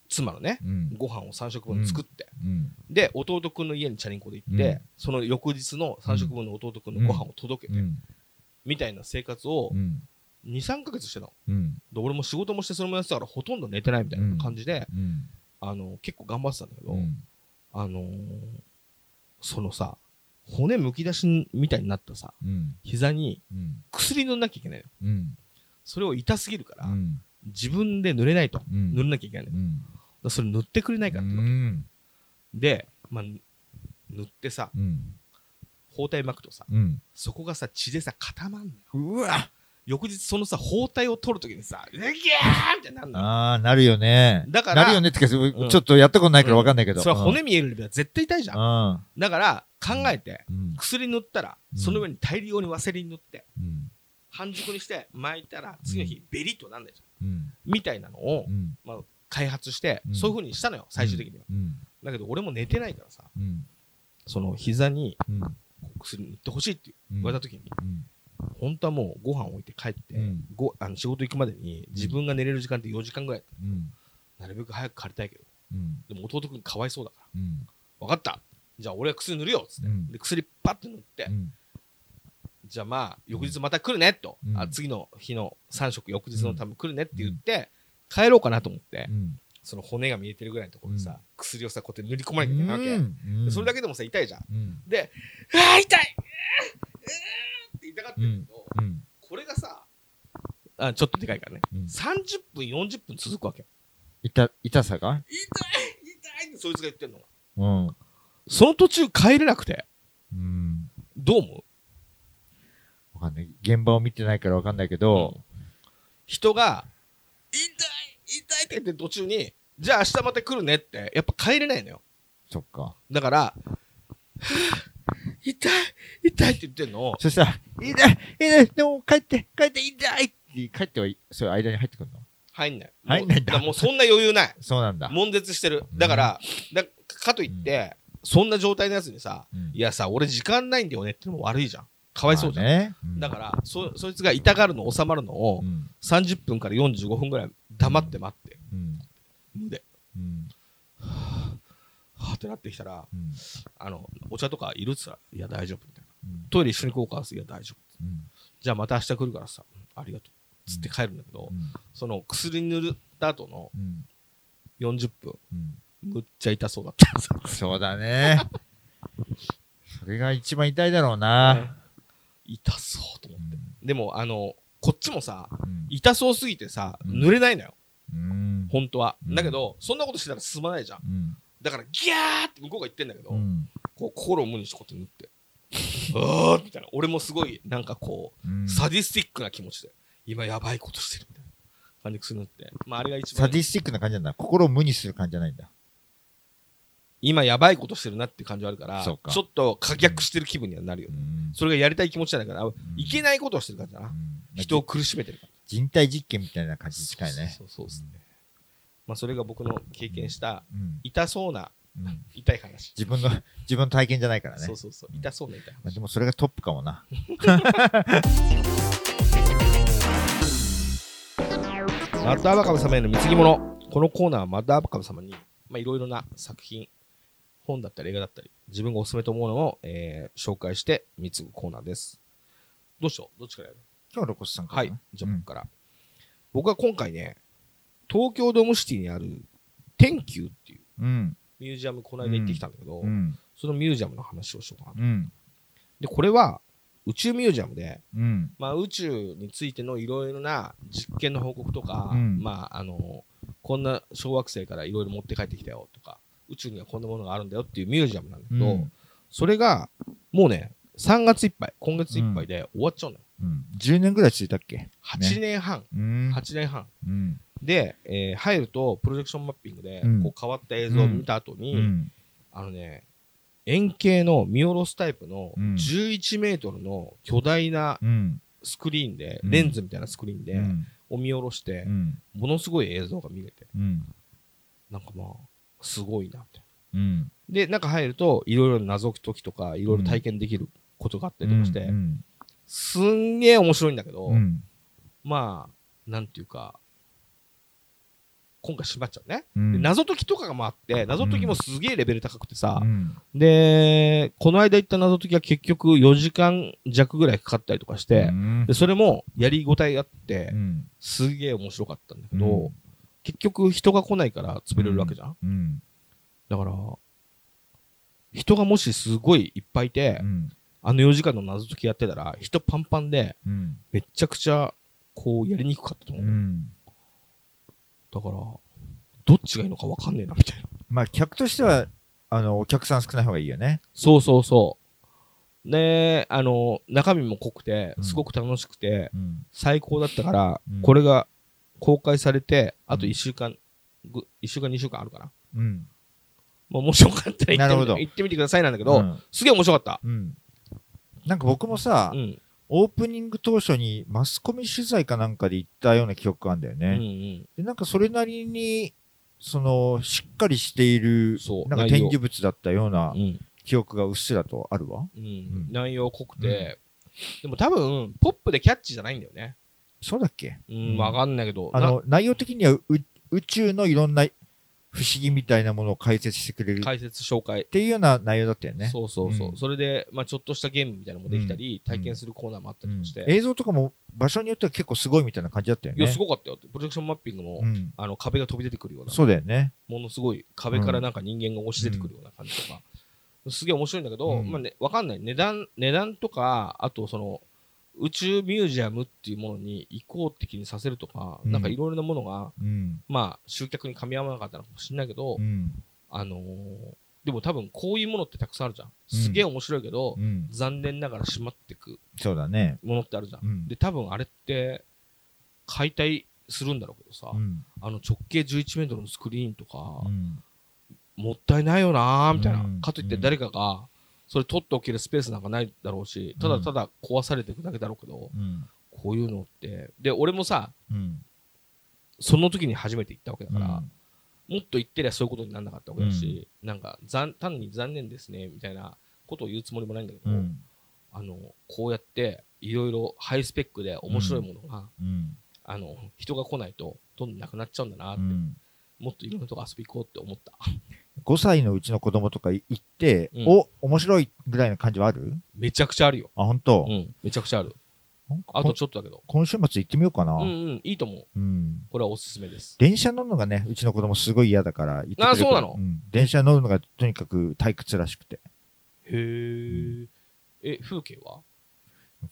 妻のね、うん。ご飯を3食分作って、うん。で、弟くんの家にチャリンコで行って、うん。その翌日の3食分の弟くんのご飯を届けて、うん。みたいな生活をうん。2、3ヶ月してたの。うん。で、俺も仕事もしてそれもやってたからほとんど寝てないみたいな感じで、うん。あの結構頑張ってたんだけど、うん。あのーそのさ、骨むき出しみたいになったさ、うん膝にうん薬塗んなきゃいけないの。うんそれを痛すぎるから、うん自分で塗れないと。うん塗らなきゃいけないの。うんらそれ塗ってくれないかってわけ。うんで、まあ、塗ってさ、うん包帯巻くとさ、うんそこがさ、血でさ、固まんのよ。うわ翌日そのさ、包帯を取るときにさ、うぎゃーみたいになるの？よ。ああなるよね。だからなるよねってかちん。ょっとやったことないからわかんないけど。それは骨見えるレベルは絶対痛いじゃん。うん。だから、考えて、うん。薬塗ったら、うん。その上に大量にワセリン塗って、うん。半熟にして巻いたら、次の日、ベリッとなんないじゃん。うん。みたいなのをう、ん。まあ、開発して、うん。そういう風にしたのよ、最終的には。うん。だけど、俺も寝てないからさ、うん。その膝にうん。薬塗ってほしいってうん言われた時に、うん本当はもうご飯置いて帰って、うん。ごあの仕事行くまでに自分が寝れる時間って4時間ぐらいうん。なるべく早く帰りたいけど、うん。も弟くんかわいそうだからうん分かった。じゃあ俺は薬塗るよっつって、うん。で薬パッと塗って、うん。じゃあまあ翌日また来るねと、うん。あ次の日の3食翌日のため来るねって言って、帰ろうかなと思って、うん。その骨が見えてるぐらいのところにさ、うん。薬をさこうやって塗り込まなきゃいけないわけ、それだけでもさ痛いじゃん。うん。で「うわー痛い!痛がってるけど、うんこれがさあちょっとでかいからね、うん。30分40分続くわけ痛痛さが？痛い痛いってそいつが言ってんの。がうん。その途中帰れなくて。うん。どう思う？わかんない。現場を見てないからわかんないけど人が痛い痛いって言って途中にじゃあ明日また来るねってやっぱ帰れないのよ。そっか。だからはぁ痛い痛い。って言ってんの？をそしたら痛い痛いでも帰って帰って痛い。って帰ってはいそういう間に入ってくるの？入んない。入んないんだ。もうそんな余裕ない。そうなんだ。悶絶してる。だからだかといってそんな状態のやつにさうん。いやさ俺時間ないんだよねってのも悪いじゃん。かわいそうじゃん、まあね。うん。だからそそいつが痛がるの収まるのをうん。30分から45分ぐらい黙って待って。で。うんはぁってなってきたらうん。あのお茶とかいるっつったらいや大丈夫みたいな。うん。トイレ一緒に行こうかいや大丈夫うん。じゃあまた明日来るからさありがとうつって帰るんだけど、うん。その薬塗った後のうん。40分うん。むっちゃ痛そうだった。さ そうだね。それが一番痛いだろうな。痛そうと思うって、ん。でもあのこっちもさうん。痛そうすぎてさうん。塗れないのよ、うん。本当は、うん。だけどそんなことしてたら進まないじゃんだからギャーって向こうが言ってんだけど、うん。こう心を無にしてこうやって塗って あーみたいな俺もすごいなんかこう、うん。サディスティックな気持ちで今やばいことしてるみたいな感じで薬塗ってまああれが一番サディスティックな感じなんだ。心を無にする感じじゃないんだ。今やばいことしてるなって感じはあるからちょっと可逆してる気分にはなるよ。ね、うん。それがやりたい気持ちじゃないから、いけないことをしてる感じだな、うん。人を苦しめてるから人体実験みたいな感じに近いね。そうそうそうですね、まあそれが僕の経験したうん。痛そうなうん。痛い話、自分の自分の体験じゃないからね。そうそうそう。痛そうな痛いまあ話でもそれがトップかもな。マッドアバカム様への貢ぎ物。このコーナーはマッドアバカム様にまあいろいろな作品本だったり映画だったり自分がおすすめと思うのを、えー紹介して貢ぐコーナーです。どうしよう？どっちからやる？今日はロコスさんから。はいな。じゃあ僕から。僕は今回ね、東京ドームシティにある天球っていううん。ミュージアムこの間行ってきたんだけど、うん。そのミュージアムの話をしようかなと。うん。で、これは宇宙ミュージアムで、うん。まあ、宇宙についてのいろいろな実験の報告とか、うん。まあ、あの、こんな小惑星からいろいろ持って帰ってきたよとか、宇宙にはこんなものがあるんだよっていうミュージアムなんだけど、うん。それがもうね、3月いっぱい、今月いっぱいで終わっちゃうのよ。うん。10年ぐらい続いたっけ？8年半、うん。8年半。うんで、えー入るとプロジェクションマッピングで、うん。こう変わった映像を見た後に、うん。あのね円形の見下ろすタイプのうん。11メートルの巨大なうん。スクリーンで、うん。レンズみたいなスクリーンで、うん。を見下ろしてう、ん。ものすごい映像が見れてうん。なんかまあすごいなって。うん。で中入るといろいろ謎解きとかいろいろ体験できることがあったりとかして、うん。すんげえ面白いんだけど、うん。まあなんていうか今回閉まっちゃうね、うん。で謎解きとかがもあって謎解きもすげえレベル高くてさ、うん。でこの間行った謎解きは結局4時間弱ぐらいかかったりとかして、うん。でそれもやりごたえがあって、うん。すげえ面白かったんだけど、うん。結局人が来ないから潰れるわけじゃん、うん。だから人がもしすごいいっぱいいて、うん。あの4時間の謎解きやってたら人パンパンでうん。めっちゃくちゃこうやりにくかったと思う、うんだからどっちがいいのか分かんねえなみたいな。まあ客としてはあのお客さん少ない方がいいよね。そうそうそう。であの中身も濃くてうん。すごく楽しくて、うん。最高だったから、うん。これが公開されてあとうん1週間ぐ、1週間2週間あるかなうん。まあ、もしよかったら行ってみてくださいなんだけど、うん。すげえ面白かった。うん。なんか僕もさうん。オープニング当初にマスコミ取材かなんかで行ったような記憶があるんだようんうね。ん。で、なんかそれなりに、その、しっかりしている、なんか展示物だったようなうん。記憶がうっすらとあるわ。うんん内容濃くて、でも多分、ポップでキャッチじゃないんだよね。そうだっけ？うん、うんわかんないけど、なあの、内容的にはう宇宙のいろんな不思議みたいなものを解説してくれるっ解説紹介。ていうような内容だったよね。そうそうそう。うんそれで、まあちょっとしたゲームみたいなのもできたり、うん体験するコーナーもあったうんりして。映像とかも場所によっては結構すごいみたいな感じだったよね。いや、すごかったよ。プロジェクションマッピングも、うん。あの壁が飛び出てくるような、そうだよね。ものすごい壁からなんか人間が押し出てくるような感じとか、すげえ面白いんだけど、うんまあね、わかんない。値段、値段とか、あとその、宇宙ミュージアムっていうものに移行的にさせるとか、うんなんかいろいろなものが、うん。まあ集客に噛み合わなかったのかもしれないけど、うん。あのーでも多分こういうものってたくさんあるじゃん。すげえ面白いけど、うん。残念ながら閉まってくそうだね。ものってあるじゃん。うんで、多分あれって、解体するんだろうけどさ、うん。あの直径11メートルのスクリーンとか、うん。もったいないよなーみたいな。うんかといって誰かが、それ取っておけるスペースなんかないだろうし、ただただ壊されていくだけだろうけど、うん。こういうのって。で、俺もさ、うん。その時に初めて行ったわけだから、うんもっと言ってりゃそういうことにならなかったわけだし、なんか残、単に残念ですね、みたいなことを言うつもりもないんだけど、うん。あの、こうやって、いろいろハイスペックで面白いものが、うん。あの、人が来ないと、どんどんなくなっちゃうんだなって、うん。もっといろんなとこ遊び行こうって思った。5歳のうちの子供とか行って、うんお、面白いぐらいの感じはある？めちゃくちゃあるよ。あ、本当？うん、めちゃくちゃある。あとちょっとだけど。今週末行ってみようかな。うんうん、いいと思う。うん。これはおすすめです。電車乗るのがね、うちの子供すごい嫌だから行ってくれるあそうなの？ん。電車乗るのがとにかく退屈らしくて。へー。え、風景は？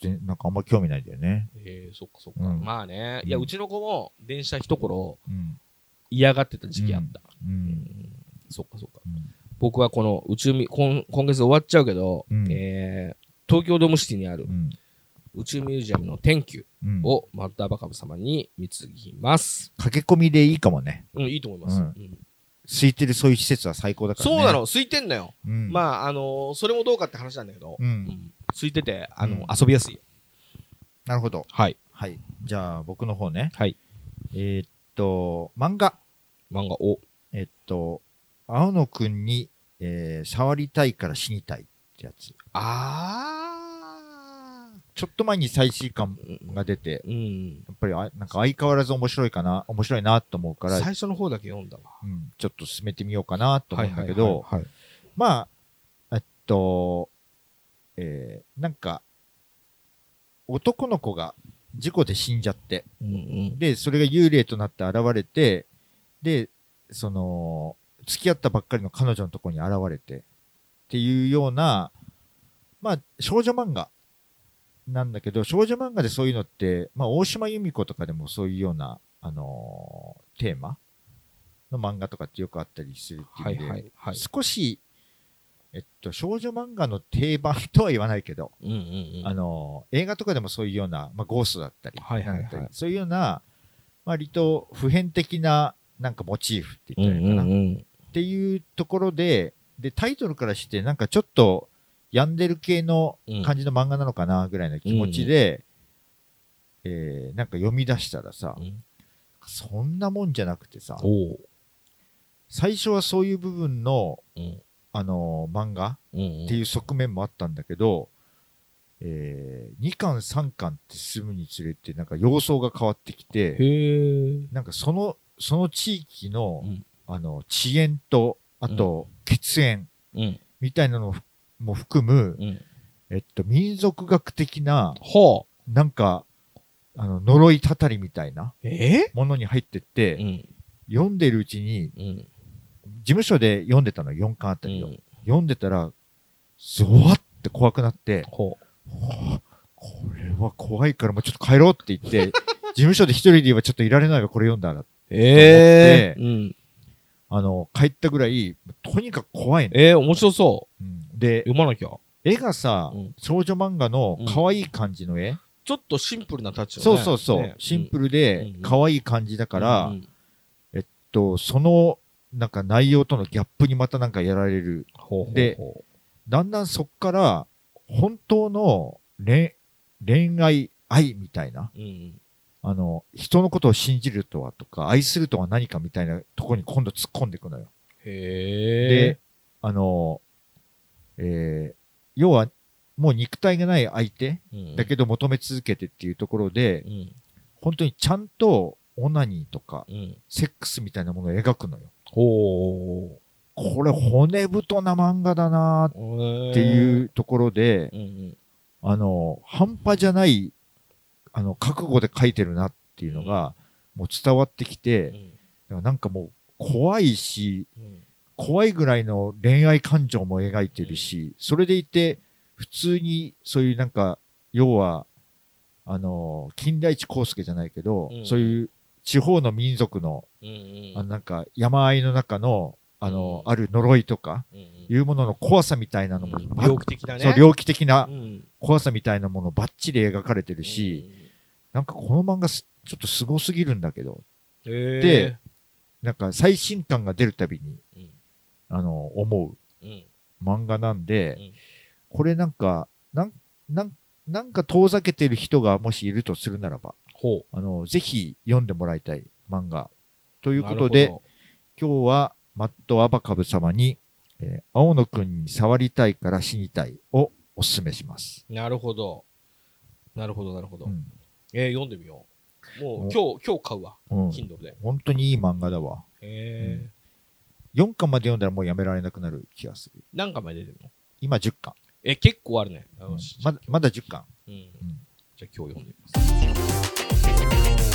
でなんかあんま興味ないんだよね。えー、そっかそっか。うんまあね。いや、うんうちの子も電車一頃うん。嫌がってた時期あった。う。うんんそっかそっか。うん僕はこの宇宙み、今今月終わっちゃうけど、うんえー、東京ドームシティにあるうん。宇宙ミュージアムの天球うん。をマッターバカブ様に貢ぎます。駆け込みでいいかもね。うん、いいと思います。うんうん空いてるそういう施設は最高だからね。そうなの、空いてんのよ。うん。まあ、あのーそれもどうかって話なんだけど、う。うんん空いてて、あのうん遊びやすい。なるほど。はい。はい。じゃあ、僕の方ね。はい。えーっと、漫画。漫画を。えっと、青野くんに、えー触りたいから死にたいってやつ。あちょっと前に最新刊ー。が出て、うん。やっぱりあなんか相変わらず面白いかな、面白いなと思うから、最初の方だけ読んだわ。うん、ちょっと進めてみようかなと思うんだけど、まあ、えっと、えーなんか、男の子が事故で死んじゃって、うんうん。で、それが幽霊となって現れて、で、その、付き合ったばっかりの彼女のところに現れて、っていうような、まあ、少女漫画なんだけど、少女漫画でそういうのって、まあ、大島由美子とかでもそういうような、あのーテーマの漫画とかってよくあったりするっていうはい意味で、はいはい。少し、えっと、少女漫画の定番とは言わないけど、うんうんうん。あのー映画とかでもそういうような、まあ、ゴーストだったり、はいはいはいそういうような、割と普遍的な、なんかモチーフってうんう言ったらいいかな、っんうん。ていうところで、で、タイトルからして、なんかちょっと、病んでる系の感じの漫画なのかな、ぐらいの気持ちで、えー、なんか読み出したらさ、うんそんなもんじゃなくてさ。最初はそういう部分の、うんあのー漫画。っていう側面もあったんだけど、えー、2巻3巻って進むにつれてなんか様相が変わってきて。なんかその、その地域の、うんあの、遅延と、あと、血縁うんみたいなのも含む、うん。えっと、民族学的な、ほなんか、あの、呪いたたりみたいなものに入ってって、うん。読んでるうちに、うん。事務所で読んでたの4巻あったけど、うん読んでたら、ゾワって怖くなって、ほはあこれは怖いからもうちょっと帰ろうって言って、事務所で一人で言えばちょっといられないわ、これ読んだら。う。ええ。とうん。あの、帰ったぐらい、とにかく怖いの。ええ、面白そう。ん。でう。、読まなきゃ。絵がさ、うん。少女漫画の可愛い感じの絵、ちょっとシンプルなタッチのそうね。そうそう、ね。シンプルうん。でうん。可愛い感じだから、うんうん。と、その、なんか内容とのギャップにまたなんかやられる。ほうほうでだんだんそっから、本当の恋恋愛、愛みたいな、うんうん。あの、人のことを信じるとはとか、愛するとは何かみたいなところに今度突っ込んでいくのよ。へでえ。、あの、えー要は、もう肉体がない相手うんだけど求め続けてっていうところで、うん。本当にちゃんとオナニーとか、うん。セックスみたいなものを描くのよ。ほこれ骨太な漫画だなう。っていうところで、うんうん。あの、半端じゃない、あの、覚悟で書いてるなっていうのが、もう伝わってきて、なんかもう怖いし、うん。怖いぐらいの恋愛感情も描いてるし、それでいて、普通にそういうなんか、要は、あの、金田一耕助じゃないけど、うん。そういう地方の民族の、うんうん。あのなんか山あいの中の、あの、うん。ある呪いとか、うんうん。いうものの怖さみたいなのも、ば猟奇的なね。そう、猟奇的なうん。怖さみたいなものばっちり描かれてるし、、なんかこの漫画すちょっとすごすぎるんだけど、で、なんか最新感が出るたびに、うんあの、思ううん漫画なんで、うんこれなんか、なん、なん、なんか遠ざけてる人がもしいるとするならば、ほあの、ぜひ読んでもらいたい漫画。とう。いうことで今日はマット・アバカブ様に、えー青野くんに触りたいから死にたいをおすすめします。なるほど。なるほど、なるほど。うん。えー読んでみよう。もうお今日、今日買うわ。うん。Kindle で。本当にいい漫画だわ。え4巻まで読んだらもうやめられなくなる気がする。ー何巻まで出てるの？今10巻。え、結構あるね。うんまだ、まだ10巻。うん。うんじゃあ今日読んでみます。